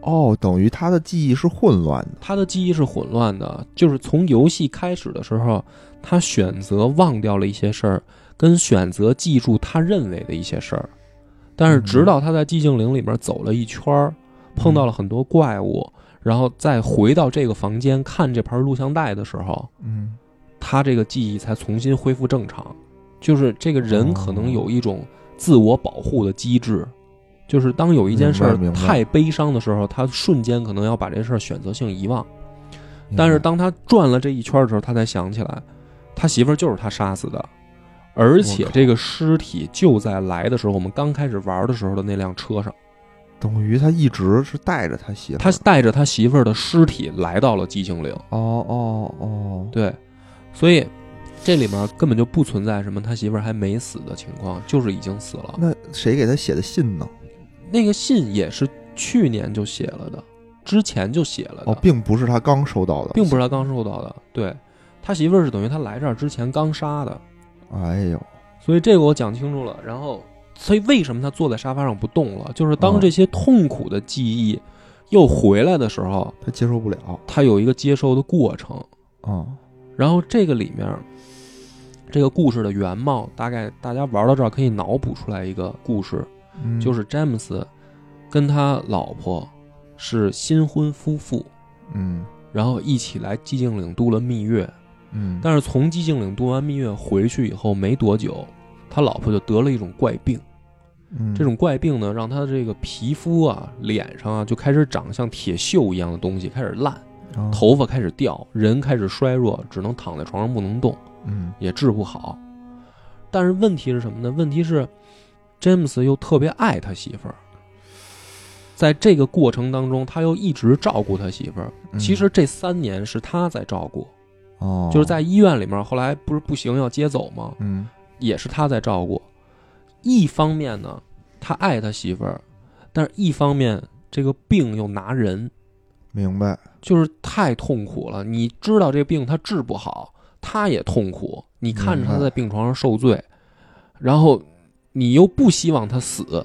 哦，等于他的记忆是混乱的。他的记忆是混乱的，就是从游戏开始的时候，他选择忘掉了一些事儿，跟选择记住他认为的一些事儿。但是直到他在寂静岭里面走了一圈儿，碰到了很多怪物，然后再回到这个房间看这盘录像带的时候，嗯他这个记忆才重新恢复正常。就是这个人可能有一种自我保护的机制，就是当有一件事儿太悲伤的时候，他瞬间可能要把这事儿选择性遗忘。但是当他转了这一圈的时候，他才想起来，他媳妇儿就是他杀死的，而且这个尸体就在来的时候，我们刚开始玩的时候的那辆车上，等于他一直是带着他媳妇儿。他带着他媳妇儿的尸体来到了寂静岭。哦哦哦，对，所以这里面根本就不存在什么他媳妇儿还没死的情况，就是已经死了。那谁给他写的信呢？那个信也是去年就写了的，之前就写了的，哦，并不是他刚收到的，并不是他刚收到的。对他媳妇儿是等于他来这儿之前刚杀的。哎呦，所以这个我讲清楚了。然后，所以为什么他坐在沙发上不动了？就是当哦这些痛苦的记忆又回来的时候，他接受不了。他有一个接受的过程。啊，然后这个里面，这个故事的原貌，大概大家玩到这儿可以脑补出来一个故事，嗯就是詹姆斯跟他老婆是新婚夫妇，嗯然后一起来寂静岭度了蜜月。嗯，但是从寂静岭度完蜜月回去以后没多久，他老婆就得了一种怪病。嗯这种怪病呢，让他这个皮肤啊、脸上啊就开始长像铁锈一样的东西，开始烂，啊头发开始掉，人开始衰弱，只能躺在床上不能动，嗯也治不好。但是问题是什么呢？问题是，詹姆斯又特别爱他媳妇儿，在这个过程当中，他又一直照顾他媳妇儿。嗯其实这三年是他在照顾，哦，就是在医院里面，后来不是不行要接走吗？嗯也是他在照顾。一方面呢，他爱他媳妇儿，但是一方面这个病又拿人，明白，就是太痛苦了。你知道这病他治不好，他也痛苦。你看着他在病床上受罪，然后你又不希望他死，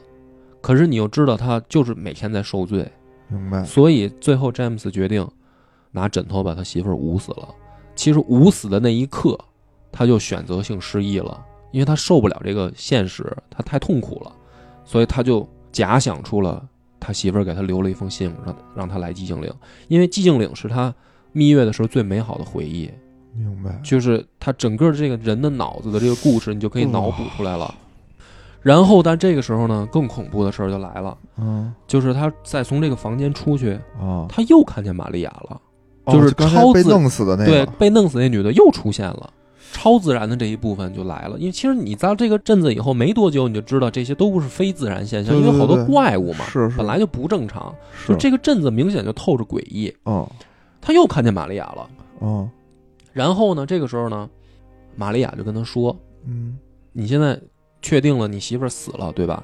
可是你又知道他就是每天在受罪，明白，所以最后詹姆斯决定拿枕头把他媳妇儿捂死了。其实捂死的那一刻，他就选择性失忆了，因为他受不了这个现实，他太痛苦了，所以他就假想出了他媳妇儿给他留了一封信，让让他来寂静岭，因为寂静岭是他蜜月的时候最美好的回忆，明白，就是他整个这个人的脑子的这个故事，你就可以脑补出来了。然后，但这个时候呢，更恐怖的事儿就来了，嗯。就是他再从这个房间出去，啊，他又看见玛利亚了。哦就是超被弄死的那个。对，，被弄死那女的又出现了，超自然的这一部分就来了。因为其实你到这个镇子以后没多久，你就知道这些都不是非自然现象，对对因为好多怪物嘛，是是。本来就不正常。是。就这个镇子明显就透着诡异。哦。他又看见玛利亚了，哦。然后呢，这个时候呢，玛利亚就跟他说嗯，：“你现在确定了你媳妇儿死了，对吧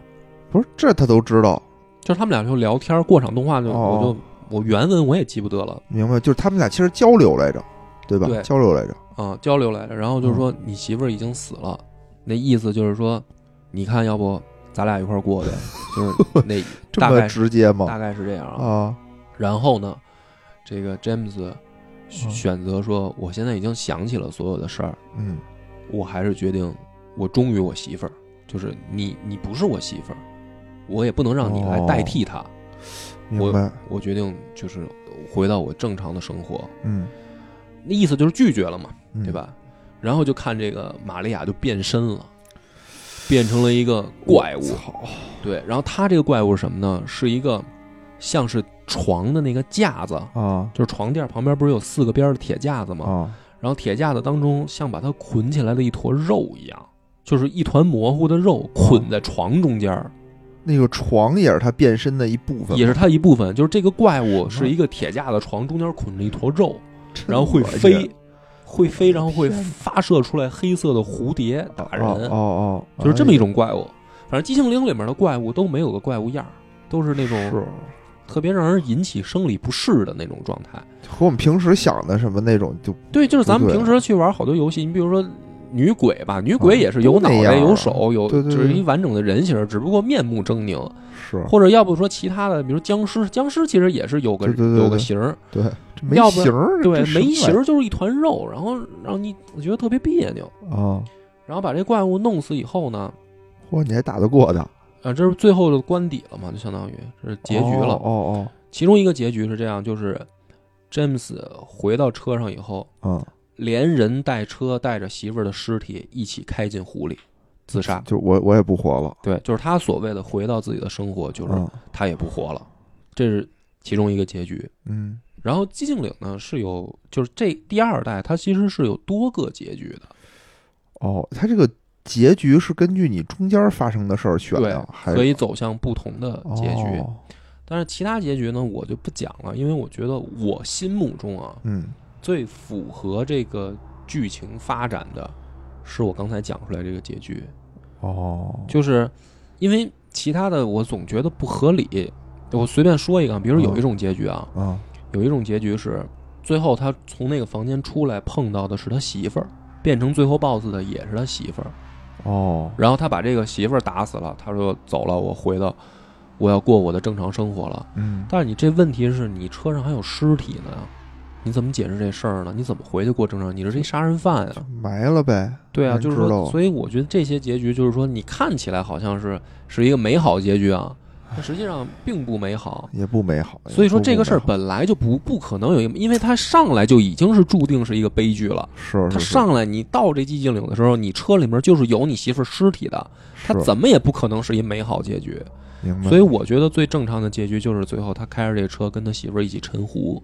不是这他都知道，？”就是他们俩就聊天，过场动画就、哦我就我原文我也记不得了明白，就是他们俩其实交流来着，对吧？对交流来着，啊，交流来着。然后就是说你媳妇儿已经死了，那意思就是说，你看要不咱俩一块儿过去，[laughs] 就是那这么大概是直接吗？大概是这样啊。啊，然后呢，这个詹姆斯选嗯选择说，我现在已经想起了所有的事儿，嗯我还是决定我忠于我媳妇儿，就是你你不是我媳妇儿，我也不能让你来代替她。明白，我决定就是回到我正常的生活，嗯，那意思就是拒绝了嘛，嗯对？吧？然后就看这个玛利亚就变身了，变成了一个怪物。操，对，然后他这个怪物是什么呢？是一个像是床的那个架子，啊就是床垫旁边不是有四个边儿的铁架子吗？啊，然后铁架子当中像把它捆起来的一坨肉一样，就是一团模糊的肉捆在床中间儿，那个床也是他变身的一部分，也是它一部分。就是这个怪物是一个铁架子床中间捆着一坨肉，然后会飞，会飞，然后会发射出来黑色的蝴蝶打人，哦哦哦，就是这么一种，怪物。反正寂静岭里面的怪物都没有个怪物样儿，都是那种是特别让人引起生理不适的那种状态。和我们平时想的什么那种就对，就是咱们平时去玩好多游戏，你比如说女鬼吧，女鬼也是有脑袋、有手、有就是一完整的人形，只不过面目狰狞。是或者要不说其他的，比如僵尸，僵尸其实也是有个有个形儿，对，没要不形儿，对没形儿就是一团肉，然后让你我觉得特别别扭。啊！然后把这怪物弄死以后呢，嚯，你还打得过他啊，这是最后的关底了嘛，就相当于是结局了。哦哦其中一个结局是这样，就是詹姆斯回到车上以后，哦，连人带车带着媳妇儿的尸体一起开进湖里自杀嗯，。就我我也不活了，对，就是他所谓的回到自己的生活，就是嗯他也不活了，这是其中一个结局。嗯然后寂静岭呢是有，就是这第二代它其实是有多个结局的，哦，它这个结局是根据你中间发生的事儿选对的，，还可以走向不同的结局。哦但是其他结局呢，我就不讲了，因为我觉得我心目中啊，嗯最符合这个剧情发展的，是我刚才讲出来这个结局，哦，就是因为其他的我总觉得不合理。我随便说一个，比如有一种结局啊，嗯有一种结局是最后他从那个房间出来碰到的是他媳妇儿，变成最后 BOSS 的也是他媳妇儿，哦然后他把这个媳妇儿打死了，他说走了，我回到我要过我的正常生活了。嗯但是你这问题是你车上还有尸体呢，你怎么解释这事儿呢？你怎么回去过正常？你这是一杀人犯啊！埋了呗，对啊，就是说，所以我觉得这些结局就是说，你看起来好像是是一个美好结局啊，但实际上并不美好。也不美好。所以说这个事儿本来就不不可能有一个，因为他上来就已经是注定是一个悲剧了。好是它是是上来你到这寂静岭的时候，你车里面就是有你媳妇儿尸体的，他怎么也不可能是一美好结局。明白？所以我觉得最正常的结局就是最后他开着这车跟他媳妇儿一起沉湖，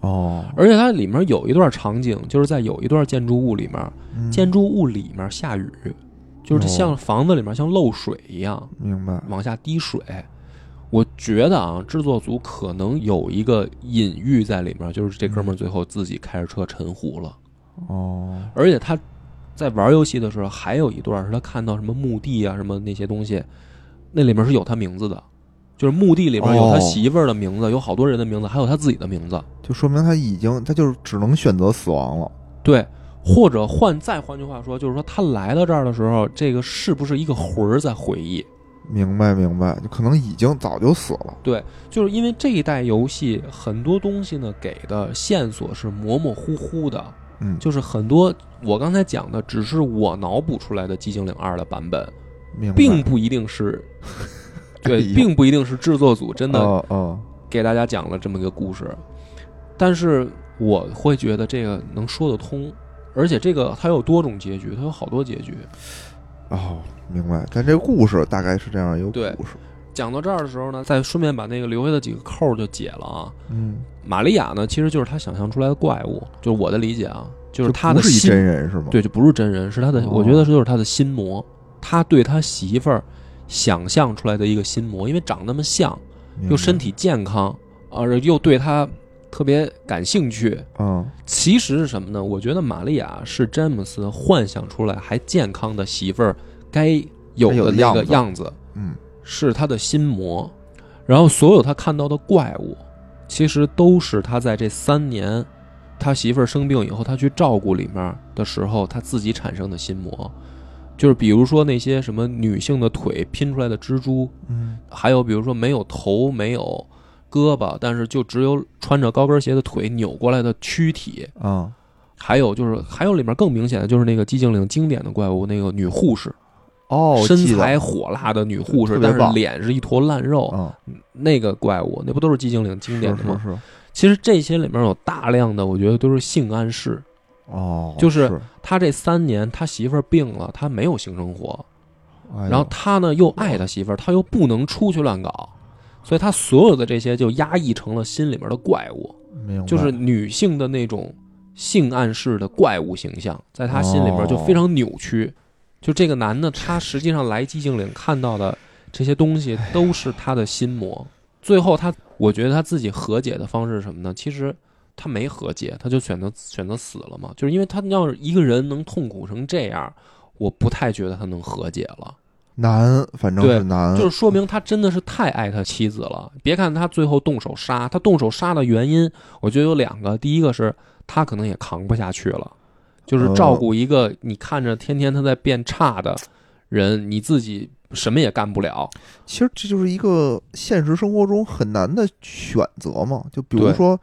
哦，而且它里面有一段场景，就是在有一段建筑物里面，嗯建筑物里面下雨，就是哦像房子里面像漏水一样明白往下滴水。我觉得啊，制作组可能有一个隐喻在里面，就是这哥们儿最后自己开着车沉湖了。哦而且他在玩游戏的时候，还有一段是他看到什么墓地啊，什么那些东西，那里面是有他名字的，就是墓地里边有他哦媳妇儿的名字，有好多人的名字，还有他自己的名字。就说明他已经他就是只能选择死亡了。对，或者换再换句话说，就是说他来到这儿的时候，这个是不是一个魂儿在回忆？明白明白，就可能已经早就死了。对，就是因为这一代游戏很多东西呢给的线索是模模糊糊的，嗯，就是很多我刚才讲的只是我脑补出来的《寂静岭二》的版本，并不一定是，对，并不一定是制作组真的哦哦给大家讲了这么一个故事，但是我会觉得这个能说得通，而且这个它有多种结局，它有好多结局。哦，明白。但这个故事大概是这样一个故事。讲到这儿的时候呢，再顺便把那个留下的几个扣就解了啊。嗯，玛利亚呢，其实就是他想象出来的怪物，就是我的理解啊，就是这不是一他的心真人是吗？对，就不是真人，是他的，哦我觉得是就是他的心魔，他对他媳妇儿想象出来的一个心魔，因为长那么像，又身体健康，而，又对他特别感兴趣。嗯其实是什么呢？我觉得玛利亚是詹姆斯幻想出来还健康的媳妇儿该有的那的样子个样子，嗯是他的心魔。然后所有他看到的怪物，其实都是他在这三年他媳妇儿生病以后，他去照顾里面的时候，他自己产生的心魔。就是比如说那些什么女性的腿拼出来的蜘蛛，嗯还有比如说没有头没有胳膊，但是就只有穿着高跟鞋的腿扭过来的躯体，啊还有就是还有里面更明显的就是那个寂静岭经典的怪物，那个女护士，哦，身材火辣的女护士，但是脸是一坨烂肉，啊，那个怪物那不都是寂静岭经典的吗？是是是其实这些里面有大量的，我觉得都是性暗示。哦，就是他这三年他媳妇儿病了，他没有性生活，哎然后他呢又爱他媳妇儿，他又不能出去乱搞，所以他所有的这些就压抑成了心里面的怪物，就是女性的那种性暗示的怪物形象，在他心里面就非常扭曲。就这个男的，他实际上来寂静岭看到的这些东西都是他的心魔。最后他，我觉得他自己和解的方式是什么呢？其实他没和解，他就选择选择死了嘛。就是因为他要是一个人能痛苦成这样，我不太觉得他能和解了。难，反正对是难，就是说明他真的是太爱他妻子了。别看他最后动手杀，他动手杀的原因，我觉得有两个。第一个是他可能也扛不下去了，就是照顾一个你看着天天他在变差的人，你自己什么也干不了。其实这就是一个现实生活中很难的选择嘛。就比如说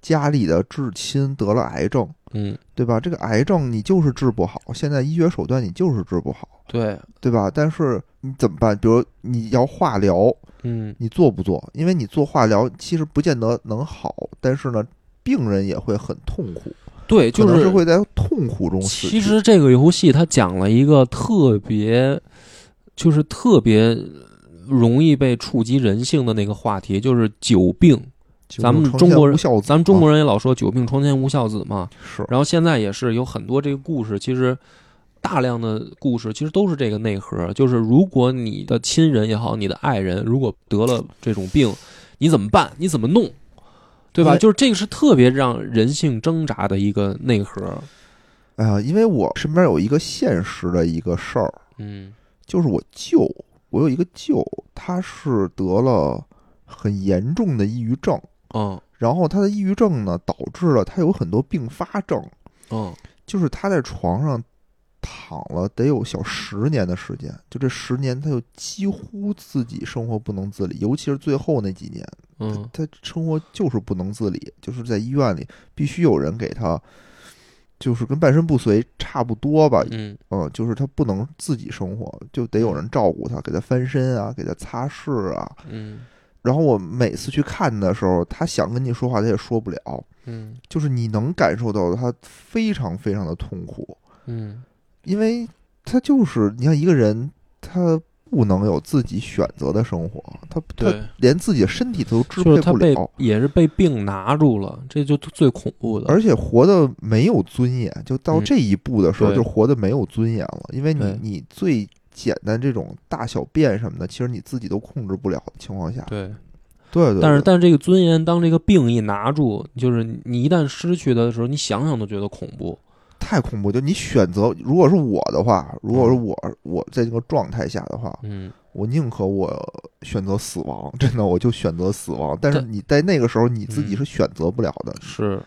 家里的至亲得了癌症，嗯，对吧？这个癌症你就是治不好，现在医学手段你就是治不好，对，对吧？但是你怎么办？比如你要化疗，嗯，你做不做？因为你做化疗其实不见得能好，但是呢，病人也会很痛苦，对，就是是会在痛苦中死。其实这个游戏它讲了一个特别，就是特别容易被触及人性的那个话题，就是久病。就咱们中国人咱们中国人也老说“久病床前无孝子”嘛，是然后现在也是有很多这个故事，其实大量的故事其实都是这个内核，就是如果你的亲人也好，你的爱人如果得了这种病，你怎么办？你怎么弄？对吧？就是这个是特别让人性挣扎的一个内核。哎呀，因为我身边有一个现实的一个事儿，嗯就是我舅，我有一个舅，他是得了很严重的抑郁症，嗯。然后他的抑郁症呢，导致了他有很多并发症，嗯。就是他在床上躺了得有小十年的时间，就这十年，他就几乎自己生活不能自理，尤其是最后那几年，嗯。他生活就是不能自理，就是在医院里必须有人给他，就是跟半身不遂差不多吧，嗯。嗯，就是他不能自己生活，就得有人照顾他，给他翻身啊，给他擦拭啊。嗯然后我每次去看的时候，他想跟你说话，他也说不了，嗯就是你能感受到他非常非常的痛苦，嗯因为他就是你看一个人，他不能有自己选择的生活，他他对，连自己的身体都支配就是他被不了，也是被病拿住了，这就最恐怖的。而且活的没有尊严，就到嗯这一步的时候，对就活的没有尊严了，因为你你最简单这种大小便什么的，其实你自己都控制不了的情况下，对，对对，但是但是这个尊严，当这个病一拿住，就是你一旦失去它的时候，你想想都觉得恐怖。太恐怖。就你选择，如果是我的话，如果是我我在这个状态下的话，嗯，我宁可我选择死亡，真的我就选择死亡。但是你在那个时候，你自己嗯是选择不了的。是。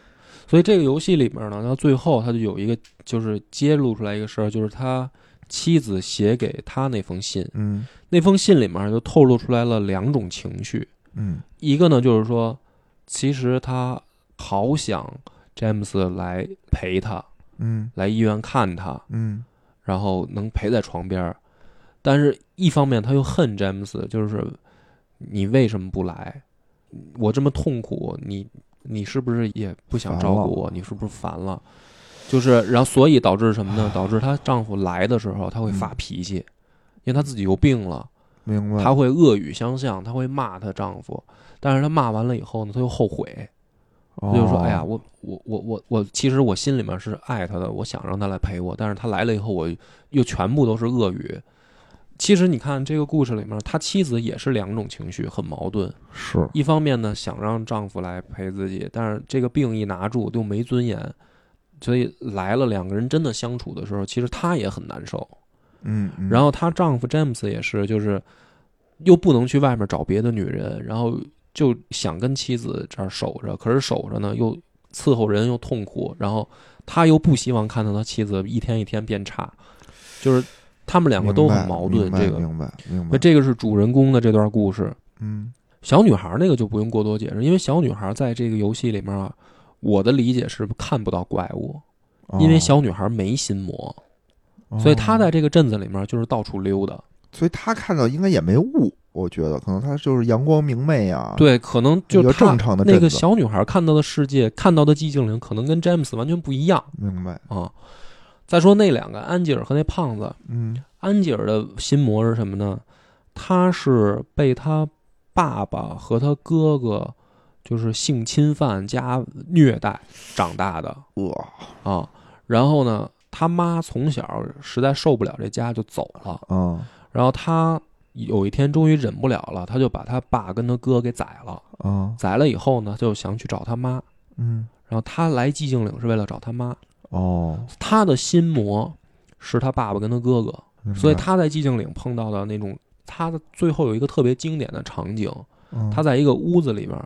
所以这个游戏里面呢，到最后他就有一个，就是揭露出来一个事儿，就是他妻子写给他那封信，嗯。那封信里面就透露出来了两种情绪，嗯。一个呢就是说，其实他好想詹姆斯来陪他，嗯。来医院看他，嗯。然后能陪在床边儿，但是一方面他又恨詹姆斯，就是你为什么不来？我这么痛苦，你你是不是也不想照顾我？你是不是烦了？就是，然后所以导致什么呢？导致她丈夫来的时候，她会发脾气，因为她自己有病了，明白。她会恶语相向，她会骂她丈夫，但是她骂完了以后呢，她又后悔，她就说：“哦哎呀，我我我我我，其实我心里面是爱她的，我想让她来陪我，但是她来了以后，我又全部都是恶语。其实你看这个故事里面，他妻子也是两种情绪，很矛盾。是一方面呢，想让丈夫来陪自己，但是这个病一拿住就没尊严，所以来了两个人真的相处的时候，其实她也很难受。嗯，嗯然后她丈夫詹姆斯也是，就是又不能去外面找别的女人，然后就想跟妻子这儿守着，可是守着呢又伺候人又痛苦，然后他又不希望看到他妻子一天一天变差，就是他们两个都很矛盾。这个，明白明白那。这个是主人公的这段故事。嗯小女孩那个就不用过多解释，因为小女孩在这个游戏里面啊，我的理解是看不到怪物，因为哦小女孩没心魔，所以她在这个镇子里面就是到处溜达。所以她看到应该也没雾，我觉得可能她就是阳光明媚啊。，对，可能就正常的那个小女孩看到的世界，看到的寂静岭，可能跟詹姆斯完全不一样明白。啊。再说那两个安吉尔和那胖子，嗯安吉尔的心魔是什么呢？他是被他爸爸和他哥哥就是性侵犯加虐待长大的哇啊。然后呢，他妈从小实在受不了这家就走了。啊然后他有一天终于忍不了了，他就把他爸跟他哥给宰了。啊宰了以后呢，就想去找他妈。嗯然后他来寂静岭是为了找他妈。哦他的心魔是他爸爸跟他哥哥，所以他在寂静岭碰到的那种，他的最后有一个特别经典的场景，嗯他在一个屋子里面，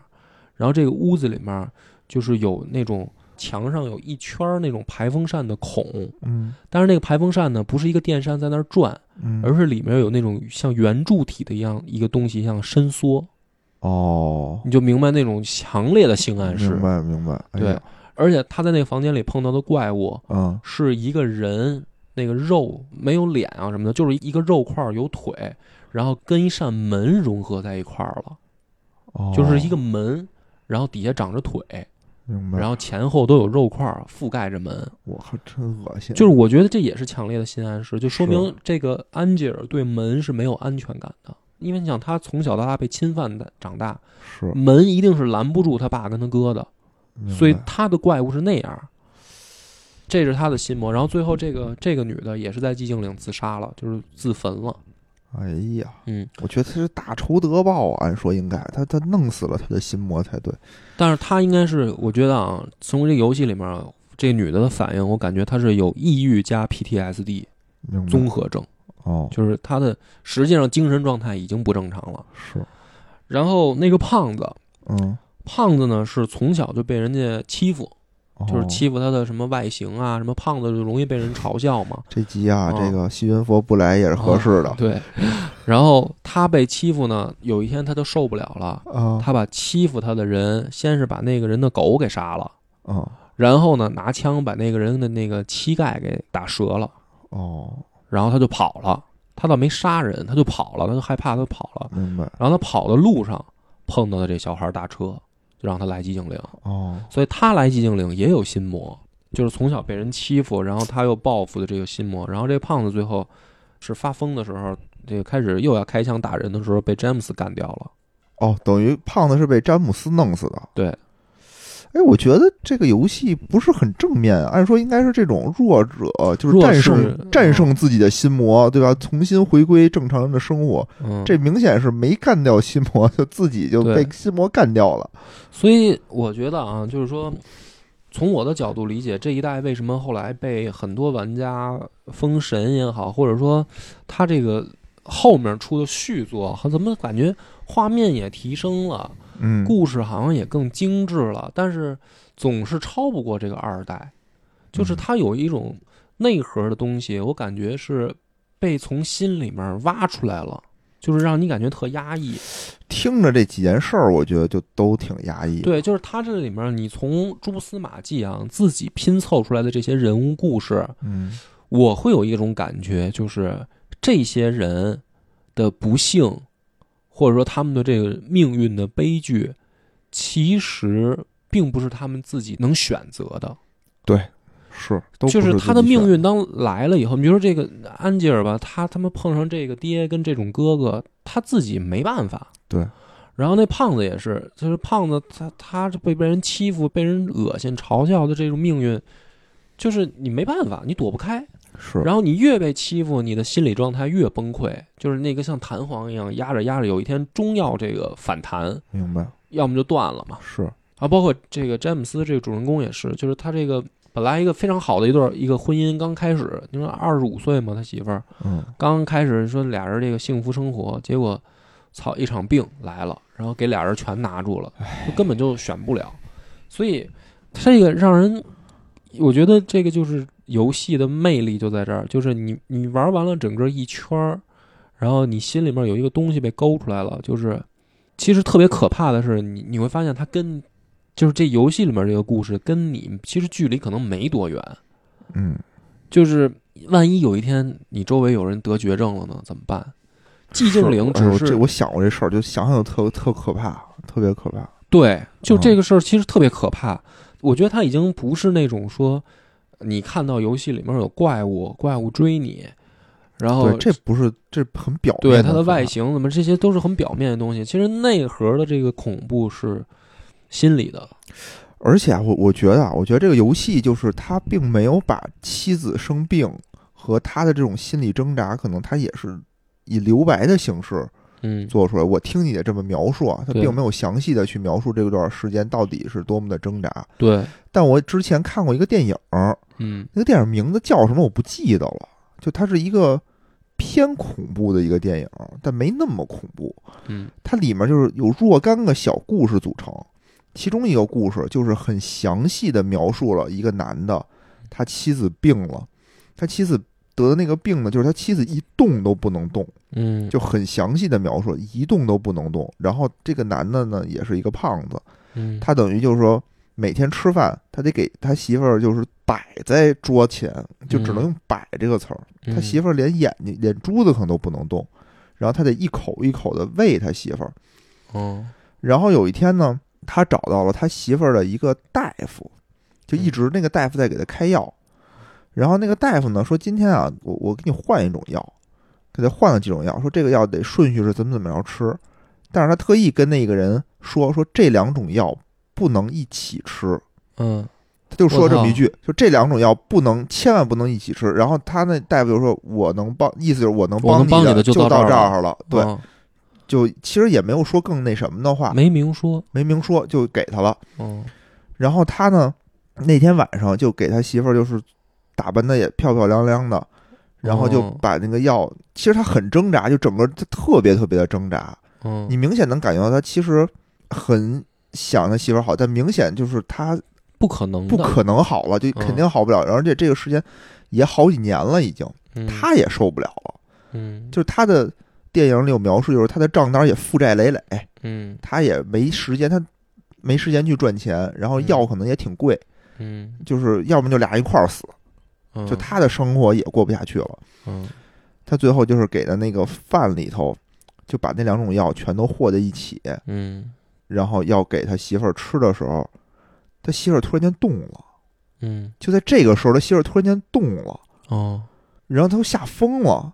然后这个屋子里面就是有那种墙上有一圈儿那种排风扇的孔，嗯。但是那个排风扇呢不是一个电扇在那儿转，嗯，而是里面有那种像圆柱体的一样一个东西一样伸缩，哦，你就明白那种强烈的性暗示。明。白明白，哎对，而且他在那个房间里碰到的怪物嗯。是一个人，那个肉没有脸啊什么的，就是一个肉块有腿，然后跟一扇门融合在一块儿了，哦，就是一个门，然后底下长着腿，明白，然后前后都有肉块儿覆盖着门。我靠，真恶心，就是我觉得这也是强烈的心暗示，就说明这个安吉尔对门是没有安全感的。因为你想，他从小到大被侵犯的长大，是，门一定是拦不住他爸跟他哥的，所以他的怪物是那样。这是他的心魔，然后最后这个这个女的也是在寂静岭自杀了，就是自焚了。哎呀，嗯，我觉得他是大仇得报啊，按说应该他他弄死了他的心魔才对，但是他应该是，我觉得啊，从这个游戏里面，这女的的反应，我感觉她是有抑郁加 PTSD 综合症，哦，就是她的实际上精神状态已经不正常了。是，然后那个胖子，嗯，胖子呢是从小就被人家欺负，就是哦欺负他的什么外形啊，什么胖子就容易被人嘲笑嘛。这集啊，哦这个西云佛不来也是合适的对，然后他被欺负呢，有一天他就受不了了，啊他把欺负他的人，先是把那个人的狗给杀了，啊然后呢拿枪把那个人的那个膝盖给打折了，哦，然后他就跑了。他倒没杀人，他就跑了，他就害怕，他就跑了。明白然后他跑的路上碰到了这小孩打车，就让他来寂静岭。哦，所以他来寂静岭也有心魔，就是从小被人欺负，然后他又报复的这个心魔。然后这个胖子最后是发疯的时候，这个开始又要开枪打人的时候，被詹姆斯干掉了。哦，等于胖子是被詹姆斯弄死的。对，哎，我觉得这个游戏不是很正面，按说应该是这种弱者，就是战胜战胜自己的心魔，对吧？重新回归正常人的生活。嗯，这明显是没干掉心魔，就自己就被心魔干掉了。所以我觉得啊，就是说，从我的角度理解，这一代为什么后来被很多玩家封神也好，或者说他这个后面出的续作，怎么感觉画面也提升了？嗯，故事好像也更精致了，但是总是超不过这个二代，就是它有一种内核的东西，我感觉是被从心里面挖出来了，就是让你感觉特压抑。听着这几件事儿，我觉得就都挺压抑。，对，就是它这里面你从蛛丝马迹啊自己拼凑出来的这些人物故事，嗯我会有一种感觉，就是这些人的不幸，或者说他们的这个命运的悲剧，其实并不是他们自己能选择的。对是，都就是他的命运当来了以后，你比如说这个安吉尔吧，他他妈碰上这个爹跟这种哥哥，他自己没办法。对。然后那胖子也是，就是胖子他他被被人欺负、被人恶心、嘲笑的这种命运，就是你没办法，你躲不开。是，然后你越被欺负，你的心理状态越崩溃，就是那个像弹簧一样压着压着，有一天终要这个反弹，明白。要么就断了嘛。是，啊，包括这个詹姆斯这个主人公也是，就是他这个本来一个非常好的一段一个婚姻刚开始，你说二十五岁嘛，他媳妇儿嗯。刚开始说俩人这个幸福生活，结果操一场病来了，然后给俩人全拿住了，就根本就选不了，所以这个让人，我觉得这个就是游戏的魅力就在这儿，就是你你玩完了整个一圈儿，然后你心里面有一个东西被勾出来了，就是其实特别可怕的是，你你会发现它跟就是这游戏里面这个故事跟你其实距离可能没多远，嗯，就是万一有一天你周围有人得绝症了呢，怎么办？寂静岭 [laughs] 哎只是呦这我想过这事儿，就想想就特特可怕，特别可怕。对，就嗯这个事儿其实特别可怕。我觉得它已经不是那种说你看到游戏里面有怪物，怪物追你，然后对，这不是这很表面对它的外形怎么这些都是很表面的东西。其实内核的这个恐怖是心理的。而且啊，我我觉得啊，我觉得这个游戏就是他并没有把妻子生病和他的这种心理挣扎，可能他也是以留白的形式嗯，做出来。我听你的这么描述啊，他并没有详细的去描述这段时间到底是多么的挣扎。对，但我之前看过一个电影，嗯。那个电影名字叫什么我不记得了，就它是一个偏恐怖的一个电影，但没那么恐怖。嗯。它里面就是有若干个小故事组成，其中一个故事就是很详细的描述了一个男的，他妻子病了，他妻子得的那个病呢，就是他妻子一动都不能动，嗯，就很详细的描述，一动都不能动。然后这个男的呢，也是一个胖子，嗯。他等于就是说每天吃饭，他得给他媳妇儿就是摆在桌前，就只能用“摆”这个词儿。他媳妇妇儿连眼睛、连珠子可能都不能动，然后他得一口一口的喂他媳妇儿。哦然后有一天呢，他找到了他媳妇儿的一个大夫，就一直那个大夫在给他开药。然后那个大夫呢说：“今天啊，我我给你换一种药，给他换了几种药，说这个药得顺序是怎么怎么着吃。但是他特意跟那个人说说这两种药不能一起吃，嗯他就说这么一句，就这两种药不能，千万不能一起吃。然后他那大夫就说：“我能帮，意思就是我能我能帮你的的就到这儿儿了。”对，哦就其实也没有说更那什么的话，没明说。没明说就给他了。哦然后他呢，那天晚上就给他媳妇儿就是打扮的也漂漂亮亮的，然后就哦把那个药，其实他很挣扎，就整个他特别特别的挣扎，嗯。你明显能感觉到他其实很想他媳妇儿好，但明显就是他不可能不可能好了，就肯定好不了，而且这个时间也好几年了，已经嗯。他也受不了了，嗯。就是他的。电影里有描述，就是他的账单也负债累累，嗯。他也没时间，他没时间去赚钱，然后嗯药可能也挺贵，嗯。就是要么就俩人一块儿死，嗯。就他的生活也过不下去了。嗯。他最后就是给的那个饭里头，就把那两种药全都和在一起，嗯。然后要给他媳妇儿吃的时候，他媳妇儿突然间动了。嗯就在这个时候，他媳妇儿突然间动了，哦然后他都吓疯了，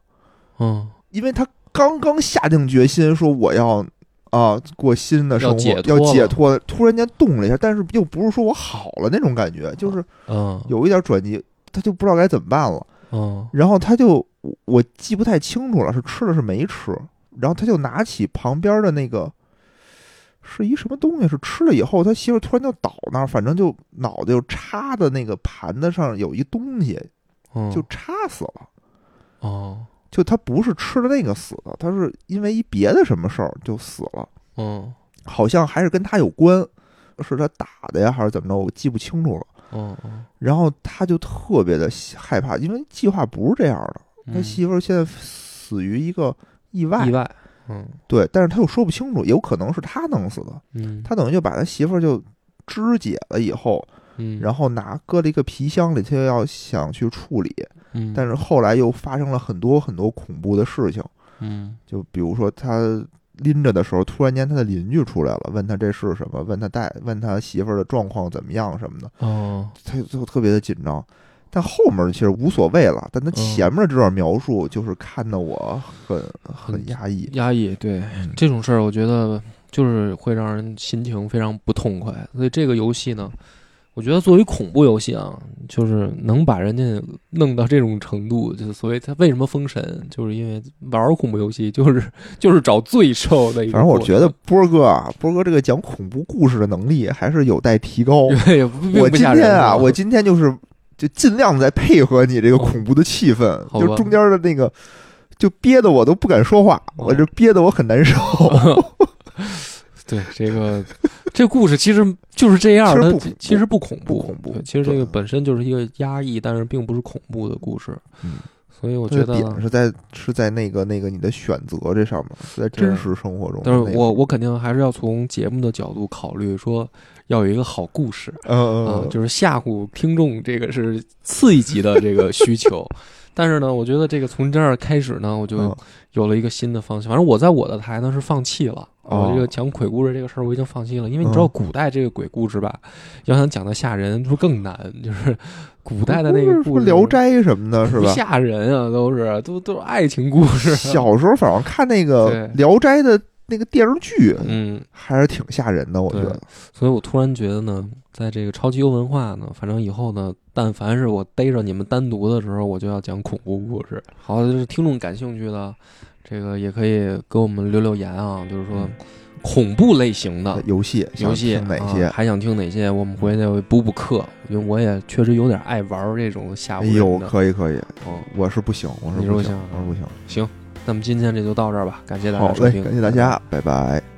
嗯因为他刚刚下定决心说我要啊过新的生活，要解脱突然间动了一下，但是又不是说我好了那种感觉，就是嗯有一点转机，他就不知道该怎么办了。嗯然后他就我我记不太清楚了，是吃了是没吃。然后他就拿起旁边的那个是一什么东西，是吃了以后，他媳妇突然就倒那儿，反正就脑袋就插的那个盘子上有一东西，嗯。就插死了。哦。就他不是吃了那个死的，他是因为一别的什么事儿就死了，嗯。好像还是跟他有关，是他打的呀，还是怎么着，我记不清楚了。嗯嗯。然后他就特别的害怕，因为计划不是这样的。他嗯媳妇儿现在死于一个意外，意外嗯对，但是他又说不清楚，有可能是他弄死的。嗯他等于就把他媳妇儿就肢解了以后，嗯然后拿搁了一个皮箱里，他又要想去处理，嗯但是后来又发生了很多很多恐怖的事情，嗯就比如说他拎着的时候，突然间他的邻居出来了，问他这是什么，问他带问他媳妇儿的状况怎么样什么的，哦他就特别的紧张。但后面其实无所谓了，但他前面这段描述就是看得我很很压抑。压抑对嗯这种事儿，我觉得就是会让人心情非常不痛快。所以这个游戏呢，我觉得作为恐怖游戏啊，就是能把人家弄到这种程度，就是所谓他为什么封神，就是因为玩恐怖游戏就是 [laughs] 就是找罪受的一个。反正我觉得波哥啊，波哥这个讲恐怖故事的能力还是有待提高。[laughs] 也不并我今天啊，我今天就是就尽量在配合你这个恐怖的气氛，就中间的那个就憋得我都不敢说话，哦我这憋得我很难受。[laughs] 对这个这故事其实就是这样，它其实不恐怖其实这个本身就是一个压抑，但是并不是恐怖的故事。嗯，所以我觉得点是在是在那个那个你的选择这上面，是在真实生活中但。是我我肯定还是要从节目的角度考虑，说要有一个好故事嗯嗯就是吓唬听众，这个是次一级的这个需求。[laughs] 但是呢，我觉得这个从这儿开始呢，我就嗯有了一个新的方向。反正我在我的台呢是放弃了，哦我这个讲鬼故事这个事儿我已经放弃了，因为你知道嗯古代这个鬼故事吧，要想讲的吓人，就更难，[laughs] 就是古代的那个聊斋什么的，是不吧？吓人啊，都是都都是爱情故事。小时候反正看那个对《聊斋》的那个电视剧，嗯，还是挺吓人的，我觉得。所以，我突然觉得呢，在这个超级游文化呢，反正以后呢，但凡是我逮着你们单独的时候，我就要讲恐怖故事。好，就是听众感兴趣的，这个也可以给我们留留言啊，就是说恐怖类型的游戏，游戏哪些，还想听哪些？我们回去补补课，因为我也确实有点爱玩这种吓。呦可以可以，嗯，我是不行，我是不行，我是不行，行。那么今天这就到这儿吧感谢大家收听。感谢大家拜拜。